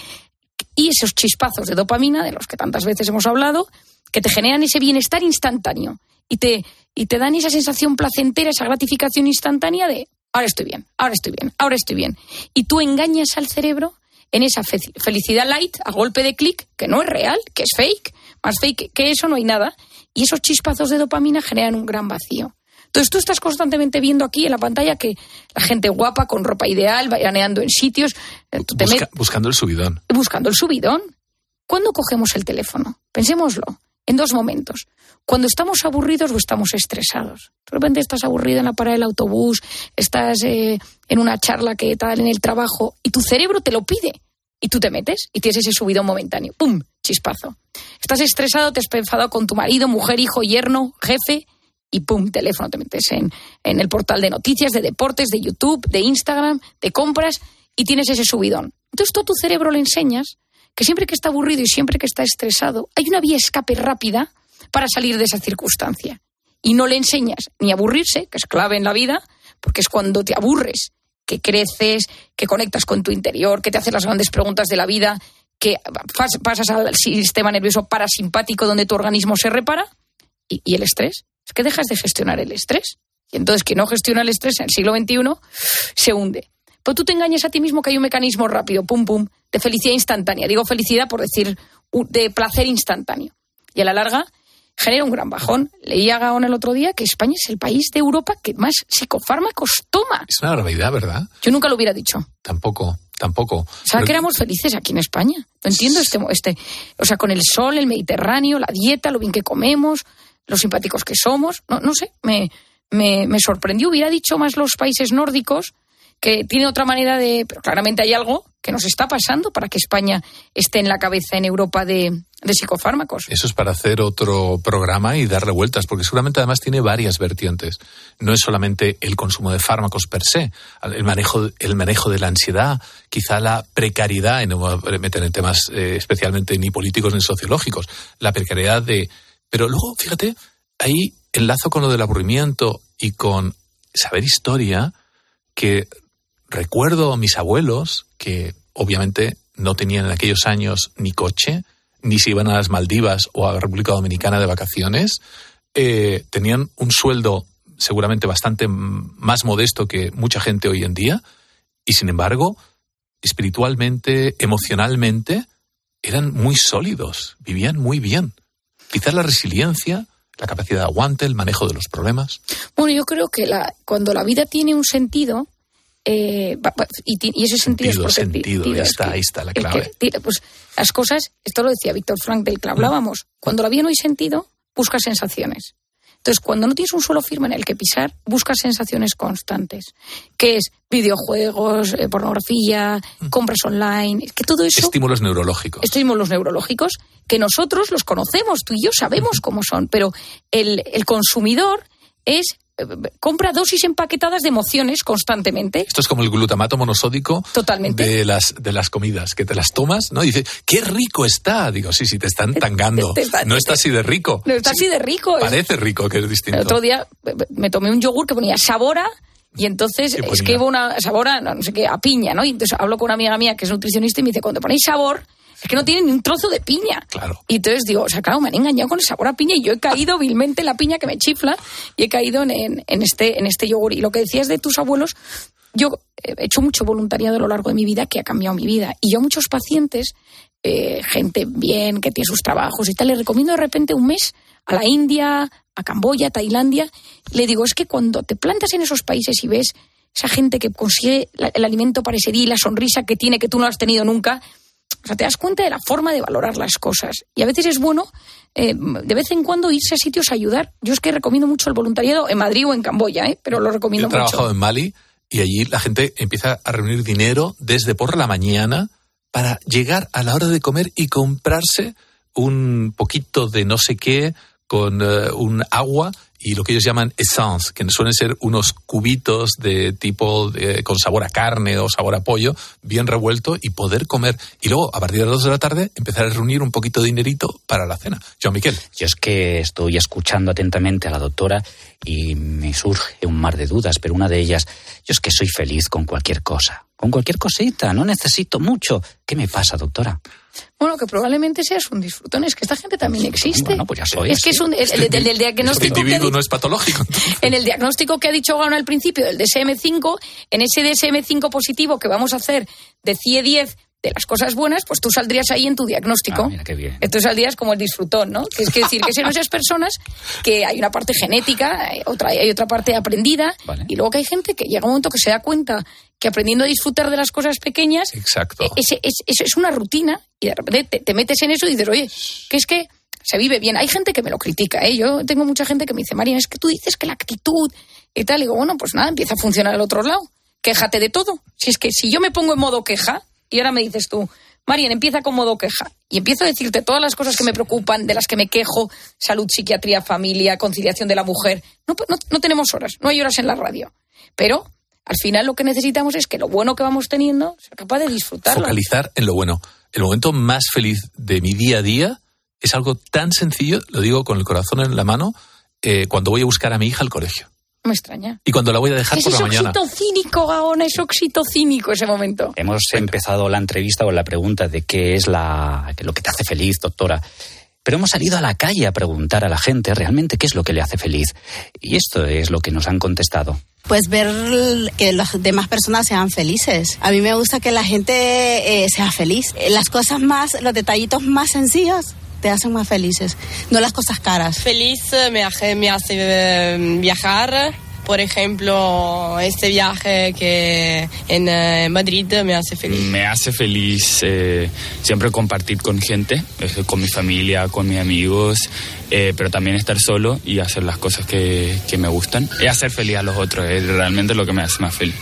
Y esos chispazos de dopamina, de los que tantas veces hemos hablado, que te generan ese bienestar instantáneo y te, y te dan esa sensación placentera, esa gratificación instantánea de ahora estoy bien, ahora estoy bien, ahora estoy bien. Y tú engañas al cerebro en esa fe- felicidad light a golpe de clic, que no es real, que es fake, más fake que eso no hay nada, y esos chispazos de dopamina generan un gran vacío. Entonces tú estás constantemente viendo aquí en la pantalla que la gente guapa, con ropa ideal, veraneando en sitios, eh, tú te Busca- met- buscando el subidón. buscando el subidón. ¿Cuándo cogemos el teléfono? Pensémoslo, en dos momentos. Cuando estamos aburridos o estamos estresados. De repente estás aburrido en la parada del autobús, estás eh, en una charla que tal en el trabajo y tu cerebro te lo pide. Y tú te metes y tienes ese subidón momentáneo. ¡Pum! Chispazo. Estás estresado, te has enfadado con tu marido, mujer, hijo, yerno, jefe y ¡pum! Teléfono. Te metes en, en el portal de noticias, de deportes, de YouTube, de Instagram, de compras y tienes ese subidón. Entonces a tu cerebro le enseñas que siempre que está aburrido y siempre que está estresado, hay una vía escape rápida para salir de esa circunstancia. Y no le enseñas ni aburrirse, que es clave en la vida, porque es cuando te aburres que creces, que conectas con tu interior, que te haces las grandes preguntas de la vida, que pasas al sistema nervioso parasimpático donde tu organismo se repara. ¿Y, el estrés? Es que dejas de gestionar el estrés. Y entonces, quien no gestiona el estrés en el siglo XXI se hunde. Pues tú te engañas a ti mismo que hay un mecanismo rápido, pum, pum, de felicidad instantánea. Digo felicidad por decir de placer instantáneo. Y a la larga genera un gran bajón. Leía Gaón el otro día que España es el país de Europa que más psicofármacos toma. Es una barbaridad, ¿verdad? Yo nunca lo hubiera dicho. Tampoco, tampoco. ¿Sabes que éramos felices aquí en España? No entiendo este, este. O sea, con el sol, el Mediterráneo, la dieta, lo bien que comemos, los simpáticos que somos. No, no sé, me, me, me sorprendió. Hubiera dicho más los países nórdicos que tiene otra manera de. Pero claramente hay algo que nos está pasando para que España esté en la cabeza en Europa de, de psicofármacos. Eso es para hacer otro programa y darle vueltas, porque seguramente además tiene varias vertientes. No es solamente el consumo de fármacos per se, el manejo, el manejo de la ansiedad, quizá la precariedad, y no voy a meter en temas eh, especialmente ni políticos ni sociológicos, la precariedad de. Pero luego, fíjate, ahí enlazo con lo del aburrimiento y con saber historia, que recuerdo a mis abuelos que obviamente no tenían en aquellos años ni coche, ni se iban a las Maldivas o a la República Dominicana de vacaciones, eh, tenían un sueldo seguramente bastante más modesto que mucha gente hoy en día, y sin embargo, espiritualmente, emocionalmente, eran muy sólidos, vivían muy bien. Quizás la resiliencia, la capacidad de aguante, el manejo de los problemas. Bueno, yo creo que la, cuando la vida tiene un sentido, eh, y, ese sentido, sentido es sentido, ahí está, ahí está la clave. pues las cosas, esto lo decía Víctor Frank del que mm. hablábamos, cuando la vida no hay sentido, busca sensaciones. Entonces, cuando no tienes un suelo firme en el que pisar, buscas sensaciones constantes, que es videojuegos, eh, pornografía, mm. compras online, que todo eso... Estímulos neurológicos. Estímulos neurológicos que nosotros los conocemos, tú y yo sabemos cómo son, pero el, el consumidor es compra dosis empaquetadas de emociones constantemente. Esto es como el glutamato monosódico Totalmente. de las de las comidas, que te las tomas, ¿no? Y dices, qué rico está. Digo, sí, sí, te están tangando. no está así de rico. No está así de rico. Parece rico, que es distinto. El otro día me tomé un yogur que ponía sabora y entonces es que una sabora, no sé qué, a piña, ¿no? Y entonces hablo con una amiga mía que es nutricionista y me dice, cuando ponéis sabor, es que no tiene ni un trozo de piña. Claro. Y entonces digo, o sea, claro, me han engañado con el sabor a piña y yo he caído vilmente en la piña que me chifla y he caído en, este, en este yogur. Y lo que decías de tus abuelos, yo he hecho mucho voluntariado a lo largo de mi vida que ha cambiado mi vida. Y yo a muchos pacientes, eh, gente bien, que tiene sus trabajos y tal, le recomiendo de repente un mes a la India, a Camboya, a Tailandia. Le digo, es que cuando te plantas en esos países y ves esa gente que consigue el alimento para ese día y la sonrisa que tiene que tú no has tenido nunca, o sea, te das cuenta de la forma de valorar las cosas. Y a veces es bueno, eh, de vez en cuando, irse a sitios a ayudar. Yo es que recomiendo mucho el voluntariado en Madrid o en Camboya, ¿eh? pero lo recomiendo mucho. He trabajado en Mali y allí la gente empieza a reunir dinero desde por la mañana para llegar a la hora de comer y comprarse un poquito de no sé qué con eh, un agua y lo que ellos llaman essence, que suelen ser unos cubitos de tipo con sabor a carne o sabor a pollo, bien revuelto y poder comer. Y luego, a partir de las dos de la tarde, empezar a reunir un poquito de dinerito para la cena. Joan Miquel. Yo es que estoy escuchando atentamente a la doctora y me surge un mar de dudas, pero una de ellas, yo es que soy feliz con cualquier cosa, con cualquier cosita, no necesito mucho. ¿Qué me pasa, doctora? Bueno, que probablemente seas un disfrutón. Es que esta gente también existe. Bueno, pues ya soy. Es que es un, el, el, diagnóstico. Este individuo no es patológico. En el diagnóstico que ha dicho Gano al principio del DSM5, en ese DSM5 positivo que vamos a hacer de CIE 10 de las cosas buenas, pues tú saldrías ahí en tu diagnóstico. Ah, mira qué bien. Tú saldrías como el disfrutón, ¿no? Que es que decir que son esas personas que hay una parte genética, hay otra, hay otra parte aprendida, y luego que hay gente que llega un momento que se da cuenta que aprendiendo a disfrutar de las cosas pequeñas, Exacto. Es, es, es, una rutina, y de repente te, metes en eso y dices, oye, que es que se vive bien. Hay gente que me lo critica, ¿eh? Yo tengo mucha gente que me dice, María, es que tú dices que la actitud y tal. Y digo, bueno, pues nada, empieza a funcionar al otro lado. Quéjate de todo. Si es que si yo me pongo en modo queja, y ahora me dices tú, Marian, empieza con modo queja. Y empiezo a decirte todas las cosas que me preocupan, de las que me quejo, salud, psiquiatría, familia, conciliación de la mujer. No, tenemos horas, no hay horas en la radio. Pero al final lo que necesitamos es que lo bueno que vamos teniendo sea capaz de disfrutarlo. Focalizar en lo bueno. El momento más feliz de mi día a día es algo tan sencillo, lo digo con el corazón en la mano, eh, cuando voy a buscar a mi hija al colegio. Me extraña. Y cuando la voy a dejar Es por la mañana. oxitocínico, Gaona, es oxitocínico ese momento. Hemos empezado la entrevista con la pregunta de qué es la, qué es lo que te hace feliz, doctora. Pero hemos salido a la calle a preguntar a la gente realmente qué es lo que le hace feliz. Y esto es lo que nos han contestado. Pues ver que las demás personas sean felices. A mí me gusta que la gente eh, sea feliz. Las cosas más, los detallitos más sencillos te hacen más felices, no las cosas caras. Feliz eh, me hace, me hace eh, viajar. Por ejemplo, este viaje que en eh, Madrid me hace feliz. Me hace feliz eh, siempre compartir con gente, con mi familia, con mis amigos, eh, pero también estar solo y hacer las cosas que, que me gustan. Y hacer feliz a los otros es realmente lo que me hace más feliz,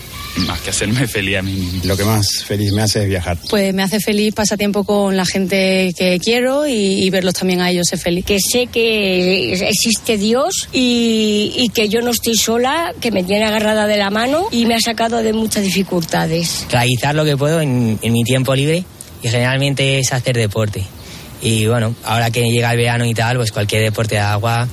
más que hacerme feliz a mí mismo. Lo que más feliz me hace es viajar. Pues me hace feliz pasar tiempo con la gente que quiero y, y verlos también a ellos ser feliz. Que sé que existe Dios y, y que yo no estoy sola, que me tiene agarrada de la mano y me ha sacado de muchas dificultades. Realizar lo que puedo en, en mi tiempo libre y generalmente es hacer deporte. Y bueno, ahora que llega el verano y tal, pues cualquier deporte de agua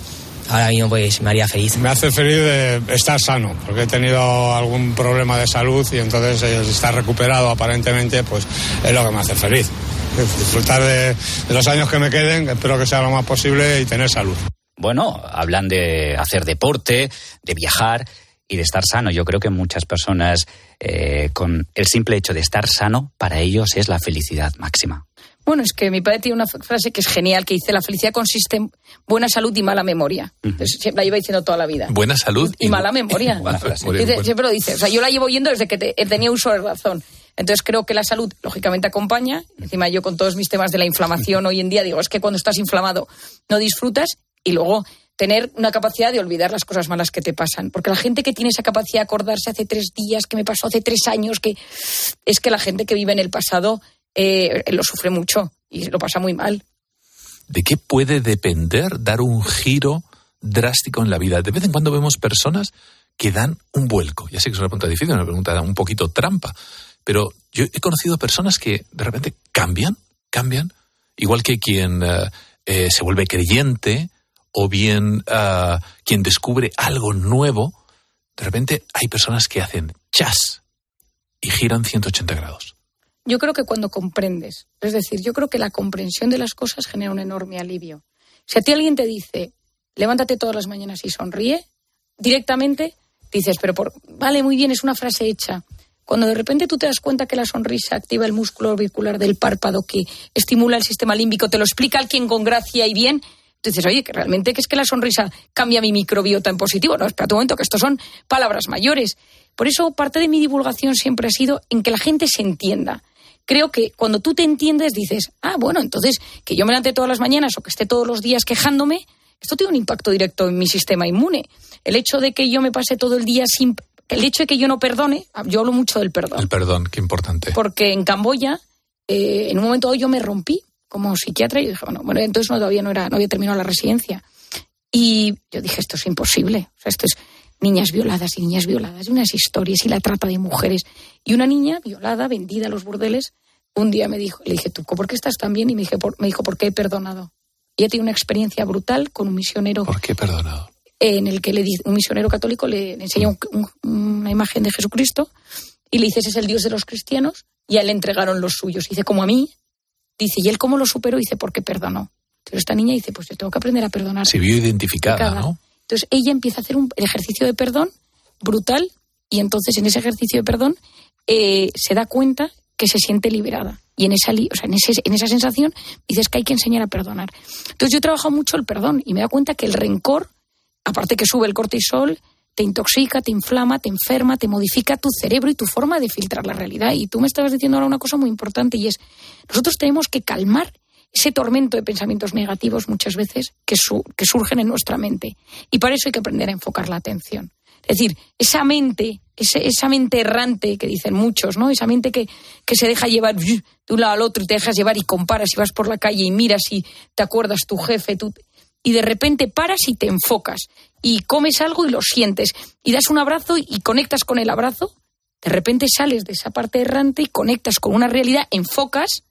ahora mismo pues me haría feliz. Me hace feliz de estar sano, porque he tenido algún problema de salud y entonces eh, estar recuperado aparentemente, pues es lo que me hace feliz. Disfrutar de, de los años que me queden, espero que sea lo más posible y tener salud. Bueno, hablan de hacer deporte, de viajar y de estar sano. Yo creo que muchas personas, eh, con el simple hecho de estar sano, para ellos es la felicidad máxima. Bueno, es que mi padre tiene una frase que es genial, que dice, la felicidad consiste en buena salud y mala memoria. Entonces, siempre la lleva diciendo toda la vida. Buena salud Y mala memoria. Buena frase. Dice- siempre lo dice. O sea, yo la llevo oyendo desde que te- tenía uso de razón. Entonces creo que la salud, lógicamente, acompaña. Encima yo con todos mis temas de la inflamación hoy en día, digo, es que cuando estás inflamado no disfrutas y luego tener una capacidad de olvidar las cosas malas que te pasan. Porque la gente que tiene esa capacidad de acordarse hace tres días, que me pasó hace tres años, que es que la gente que vive en el pasado eh, lo sufre mucho y lo pasa muy mal. ¿De qué puede depender dar un giro drástico en la vida? De vez en cuando vemos personas que dan un vuelco. Ya sé que es una pregunta difícil, una pregunta un poquito trampa, pero yo he conocido personas que de repente cambian, cambian, igual que quien eh, eh, se vuelve creyente o bien ah, quien descubre algo nuevo, de repente hay personas que hacen chas y giran 180 grados. Yo creo que cuando comprendes, es decir, yo creo que la comprensión de las cosas genera un enorme alivio. Si a ti alguien te dice, levántate todas las mañanas y sonríe, directamente dices, pero por, vale, muy bien, es una frase hecha. Cuando de repente tú te das cuenta que la sonrisa activa el músculo orbicular del párpado que estimula el sistema límbico, te lo explica alguien con gracia y bien, tú dices, oye, que realmente que es que la sonrisa cambia mi microbiota en positivo. No, espera un momento, que estos son palabras mayores. Por eso parte de mi divulgación siempre ha sido en que la gente se entienda. Creo que cuando tú te entiendes dices, ah, bueno, entonces que yo me levante todas las mañanas o que esté todos los días quejándome, esto tiene un impacto directo en mi sistema inmune. El hecho de que yo me pase todo el día sin... El hecho de que yo no perdone, yo hablo mucho del perdón. El perdón, qué importante. Porque en Camboya, eh, en un momento dado yo me rompí como psiquiatra y dije, bueno, bueno entonces no, todavía no, era, no había terminado la residencia. Y yo dije, esto es imposible. O sea, esto es niñas violadas y niñas violadas y unas historias y la trata de mujeres. Y una niña violada, vendida a los burdeles, un día me dijo, le dije, ¿tú por qué estás tan bien? Y me, dije, por, me dijo, ¿por qué he perdonado? Y ella tiene una experiencia brutal con un misionero ¿Por qué he perdonado? en el que le un misionero católico le, enseña un- un- una imagen de Jesucristo y le dice, ese es el Dios de los cristianos, y a él le entregaron los suyos. Y dice, como a mí, dice, ¿y él cómo lo superó? Dice, porque perdonó. Pero esta niña dice, pues yo tengo que aprender a perdonar. Se vio identificada, Identificada. ¿no? Entonces ella empieza a hacer un ejercicio de perdón brutal y entonces en ese ejercicio de perdón eh, se da cuenta que se siente liberada. Y en esa, o sea, en, ese- en esa sensación dices que hay que enseñar a perdonar. Entonces yo he trabajado mucho el perdón y me dado cuenta que el rencor, aparte que sube el cortisol, te intoxica, te inflama, te enferma, te modifica tu cerebro y tu forma de filtrar la realidad. Y tú me estabas diciendo ahora una cosa muy importante y es, nosotros tenemos que calmar ese tormento de pensamientos negativos muchas veces que, su- que surgen en nuestra mente. Y para eso hay que aprender a enfocar la atención. Es decir, esa mente, esa mente errante que dicen muchos, ¿no? Esa mente que, que se deja llevar de un lado al otro y te dejas llevar y comparas y vas por la calle y miras y te acuerdas tu jefe, tú, y de repente paras y te enfocas y comes algo y lo sientes y das un abrazo y conectas con el abrazo, de repente sales de esa parte errante y conectas con una realidad, enfocas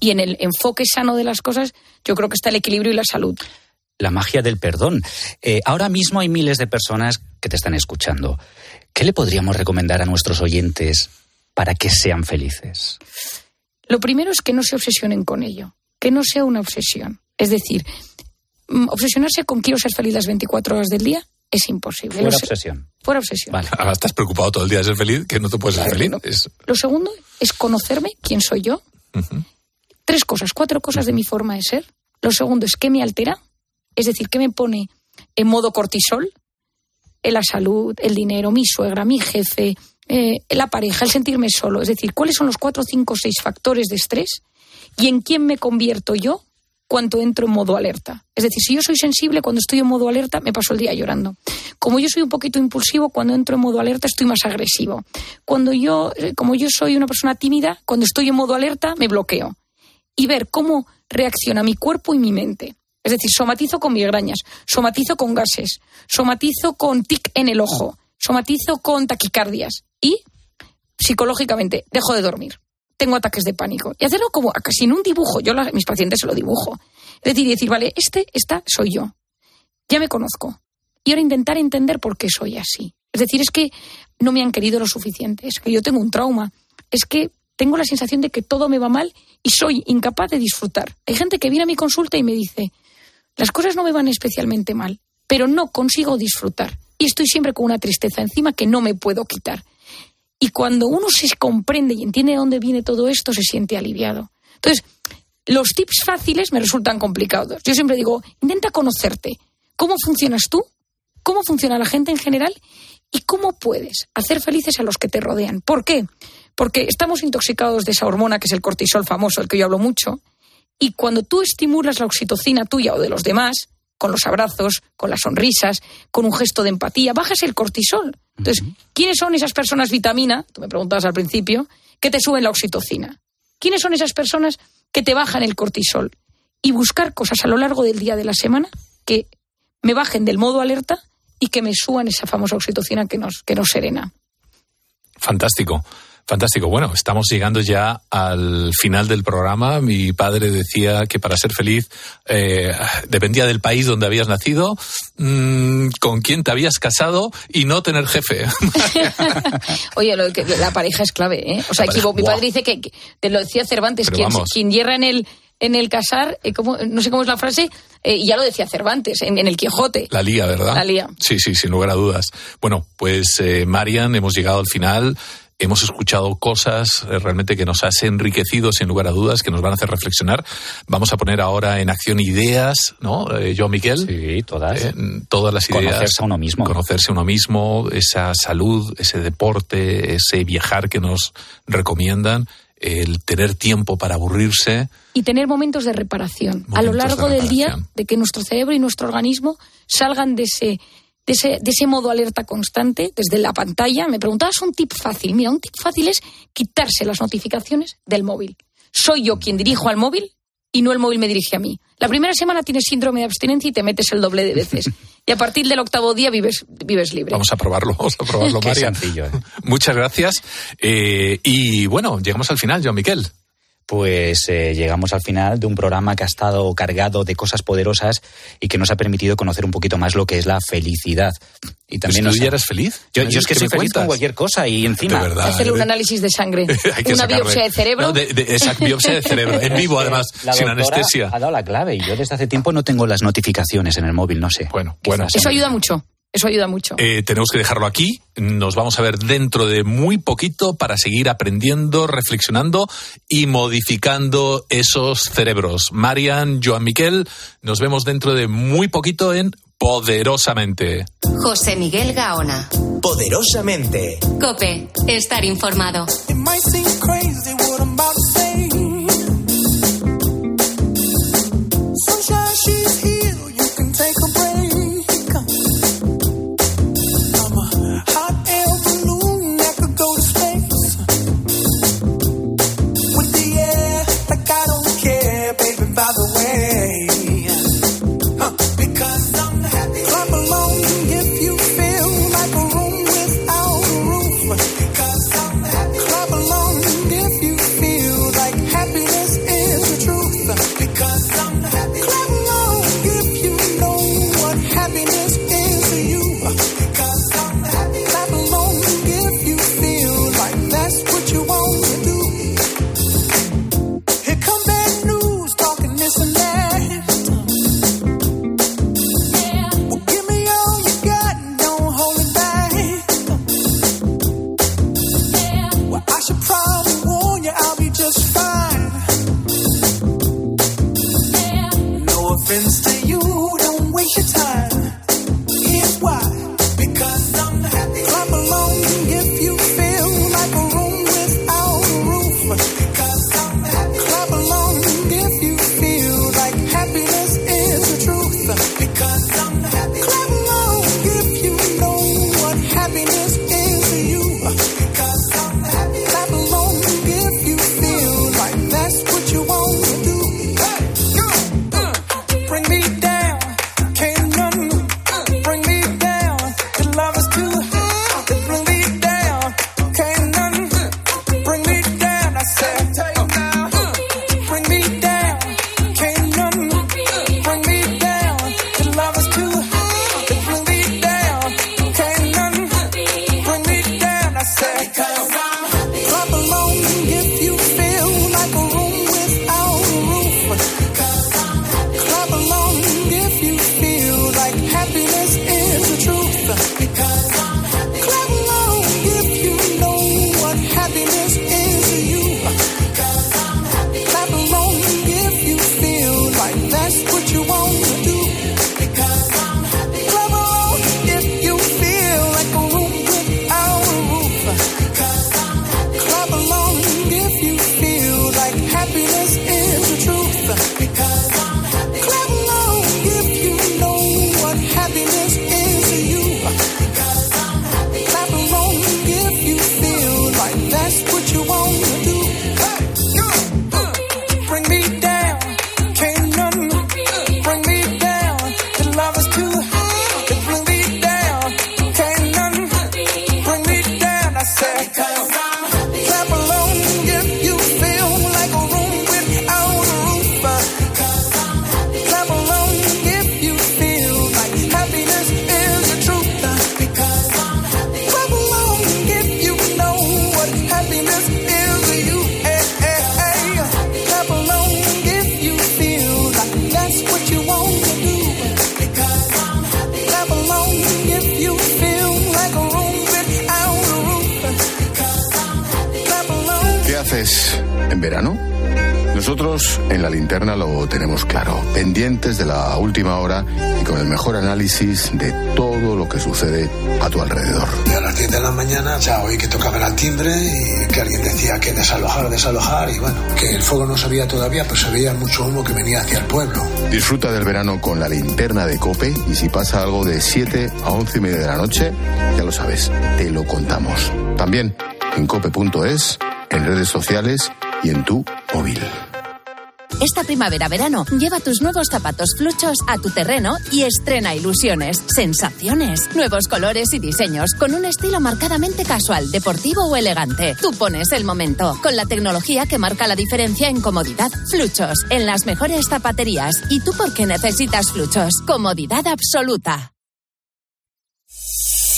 y en el enfoque sano de las cosas yo creo que está el equilibrio y la salud. la magia del perdón. Eh, ahora mismo hay miles de personas que te están escuchando. ¿Qué le podríamos recomendar a nuestros oyentes para que sean felices? Lo primero es que no se obsesionen con ello, que no sea una obsesión. Es decir, mm, obsesionarse con quiero ser feliz las 24 horas del día es imposible. Fuera obsesión. Fuera obsesión. Ahora estás preocupado todo el día de ser feliz, que no te puedes ser feliz. Es- Lo segundo es conocerme, quién soy yo. Tres cosas, cuatro cosas de mi forma de ser. Lo segundo es qué me altera, es decir, qué me pone en modo cortisol, en la salud, el dinero, mi suegra, mi jefe, eh, la pareja, el sentirme solo. Es decir, cuáles son los cuatro, cinco, seis factores de estrés y en quién me convierto yo cuando entro en modo alerta. Es decir, si yo soy sensible, cuando estoy en modo alerta, me paso el día llorando. Como yo soy un poquito impulsivo, cuando entro en modo alerta estoy más agresivo. Cuando yo, eh, como yo soy una persona tímida, cuando estoy en modo alerta me bloqueo. Y ver cómo reacciona mi cuerpo y mi mente. Es decir, somatizo con migrañas, somatizo con gases, somatizo con tic en el ojo, somatizo con taquicardias y psicológicamente dejo de dormir. Tengo ataques de pánico. Y hacerlo como casi en un dibujo. Yo a mis pacientes se lo dibujo. Es decir, y decir, vale, este, esta soy yo. Ya me conozco. Y ahora intentar entender por qué soy así. Es decir, es que no me han querido lo suficiente. Es que yo tengo un trauma. Es que tengo la sensación de que todo me va mal y soy incapaz de disfrutar. Hay gente que viene a mi consulta y me dice, las cosas no me van especialmente mal, pero no consigo disfrutar. Y estoy siempre con una tristeza encima que no me puedo quitar. Y cuando uno se comprende y entiende de dónde viene todo esto, se siente aliviado. Entonces, los tips fáciles me resultan complicados. Yo siempre digo, intenta conocerte. ¿Cómo funcionas tú? ¿Cómo funciona la gente en general? ¿Y cómo puedes hacer felices a los que te rodean? ¿Por qué? Porque estamos intoxicados de esa hormona que es el cortisol famoso, del que yo hablo mucho, y cuando tú estimulas la oxitocina tuya o de los demás, con los abrazos, con las sonrisas, con un gesto de empatía, bajas el cortisol. Entonces, ¿quiénes son esas personas vitamina? Tú me preguntabas al principio, que te suben la oxitocina. ¿Quiénes son esas personas que te bajan el cortisol? Y buscar cosas a lo largo del día de la semana que me bajen del modo alerta y que me suban esa famosa oxitocina que nos, que nos serena. Fantástico. Fantástico. Bueno, estamos llegando ya al final del programa. Mi padre decía que para ser feliz eh, dependía del país donde habías nacido, mm, con quién te habías casado y no tener jefe. Oye, lo que, la pareja es clave, ¿eh? O sea, equivo- mi padre dice que, te lo decía Cervantes, quien, quien hierra en el, en el casar, eh, ¿cómo- no sé cómo es la frase, eh, y ya lo decía Cervantes, en, en el Quijote. La lía, ¿verdad? La lía. Sí, sí, sin lugar a dudas. Bueno, pues eh, Marian, hemos llegado al final. Hemos escuchado cosas eh, realmente que nos has enriquecido sin lugar a dudas, que nos van a hacer reflexionar. Vamos a poner ahora en acción ideas, ¿no? Eh, yo, Miquel. Sí, todas. Eh, todas las ideas. Conocerse a uno mismo. Conocerse a uno mismo, esa salud, ese deporte, ese viajar que nos recomiendan, el tener tiempo para aburrirse. Y tener momentos de reparación a lo de largo del día, de que nuestro cerebro y nuestro organismo salgan de ese, de ese, de ese modo alerta constante desde la pantalla. Me preguntabas un tip fácil. Mira, un tip fácil es quitarse las notificaciones del móvil. Soy yo quien dirijo al móvil y no el móvil me dirige a mí. La primera semana tienes síndrome de abstinencia y te metes el doble de veces. Y a partir del octavo día vives, vives libre. Vamos a probarlo, vamos a probarlo, Qué Marian. sencillo, ¿eh? Muchas gracias. Eh, y bueno, llegamos al final, Joan Miquel. Pues eh, llegamos al final de un programa que ha estado cargado de cosas poderosas y que nos ha permitido conocer un poquito más lo que es la felicidad. Y también ¿Tú nos ya eres feliz? Yo, ¿Qué yo es que soy feliz cuentas? con cualquier cosa y encima. De verdad. Hacerle un análisis de sangre, Hay que una sacarle- biopsia de cerebro. No, de, de- esa biopsia de cerebro, en vivo además, La sin anestesia. Ha dado la clave y yo desde hace tiempo no tengo las notificaciones en el móvil, no sé. Bueno, bueno. Eso ayuda mucho. Eso ayuda mucho. Eh, tenemos que dejarlo aquí. Nos vamos a ver dentro de muy poquito para seguir aprendiendo, reflexionando y modificando esos cerebros. Marian, Joan Miquel, nos vemos dentro de muy poquito en Poderosamente. José Miguel Gaona. Poderosamente. Cope, estar informado. It might seem crazy la linterna lo tenemos claro, pendientes de la última hora y con el mejor análisis de todo lo que sucede a tu alrededor. Y a las 10 de la mañana ya oí que tocaba el timbre y que alguien decía que desalojar, desalojar y bueno, que el fuego no se veía todavía, pero se veía mucho humo que venía hacia el pueblo. Disfruta del verano con la linterna de Cope y si pasa algo de 7 a 11 y media de la noche, ya lo sabes, te lo contamos. También en cope.es, en redes sociales y en tu móvil. Esta primavera-verano, lleva tus nuevos zapatos fluchos a tu terreno y estrena ilusiones, sensaciones, nuevos colores y diseños con un estilo marcadamente casual, deportivo o elegante. Tú pones el momento con la tecnología que marca la diferencia en comodidad. Fluchos, en las mejores zapaterías. ¿Y tú por qué necesitas fluchos? Comodidad absoluta.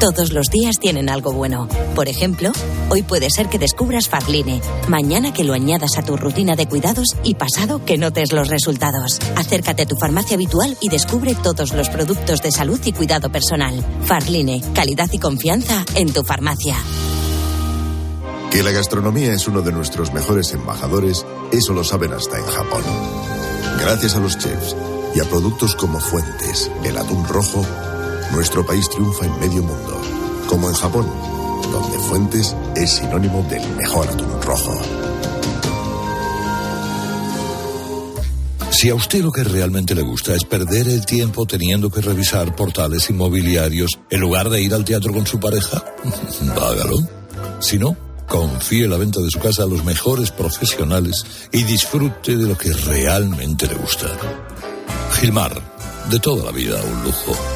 Todos los días tienen algo bueno. Por ejemplo, hoy puede ser que descubras Farline, mañana que lo añadas a tu rutina de cuidados y pasado que notes los resultados. Acércate a tu farmacia habitual y descubre todos los productos de salud y cuidado personal. Farline, calidad y confianza en tu farmacia. Que la gastronomía es uno de nuestros mejores embajadores, eso lo saben hasta en Japón. Gracias a los chefs y a productos como Fuentes, el atún rojo, nuestro país triunfa en medio mundo, como en Japón, donde Fuentes es sinónimo del mejor atún rojo. Si a usted lo que realmente le gusta es perder el tiempo teniendo que revisar portales inmobiliarios en lugar de ir al teatro con su pareja, hágalo. Si no, confíe la venta de su casa a los mejores profesionales y disfrute de lo que realmente le gusta. Gilmar, de toda la vida un lujo.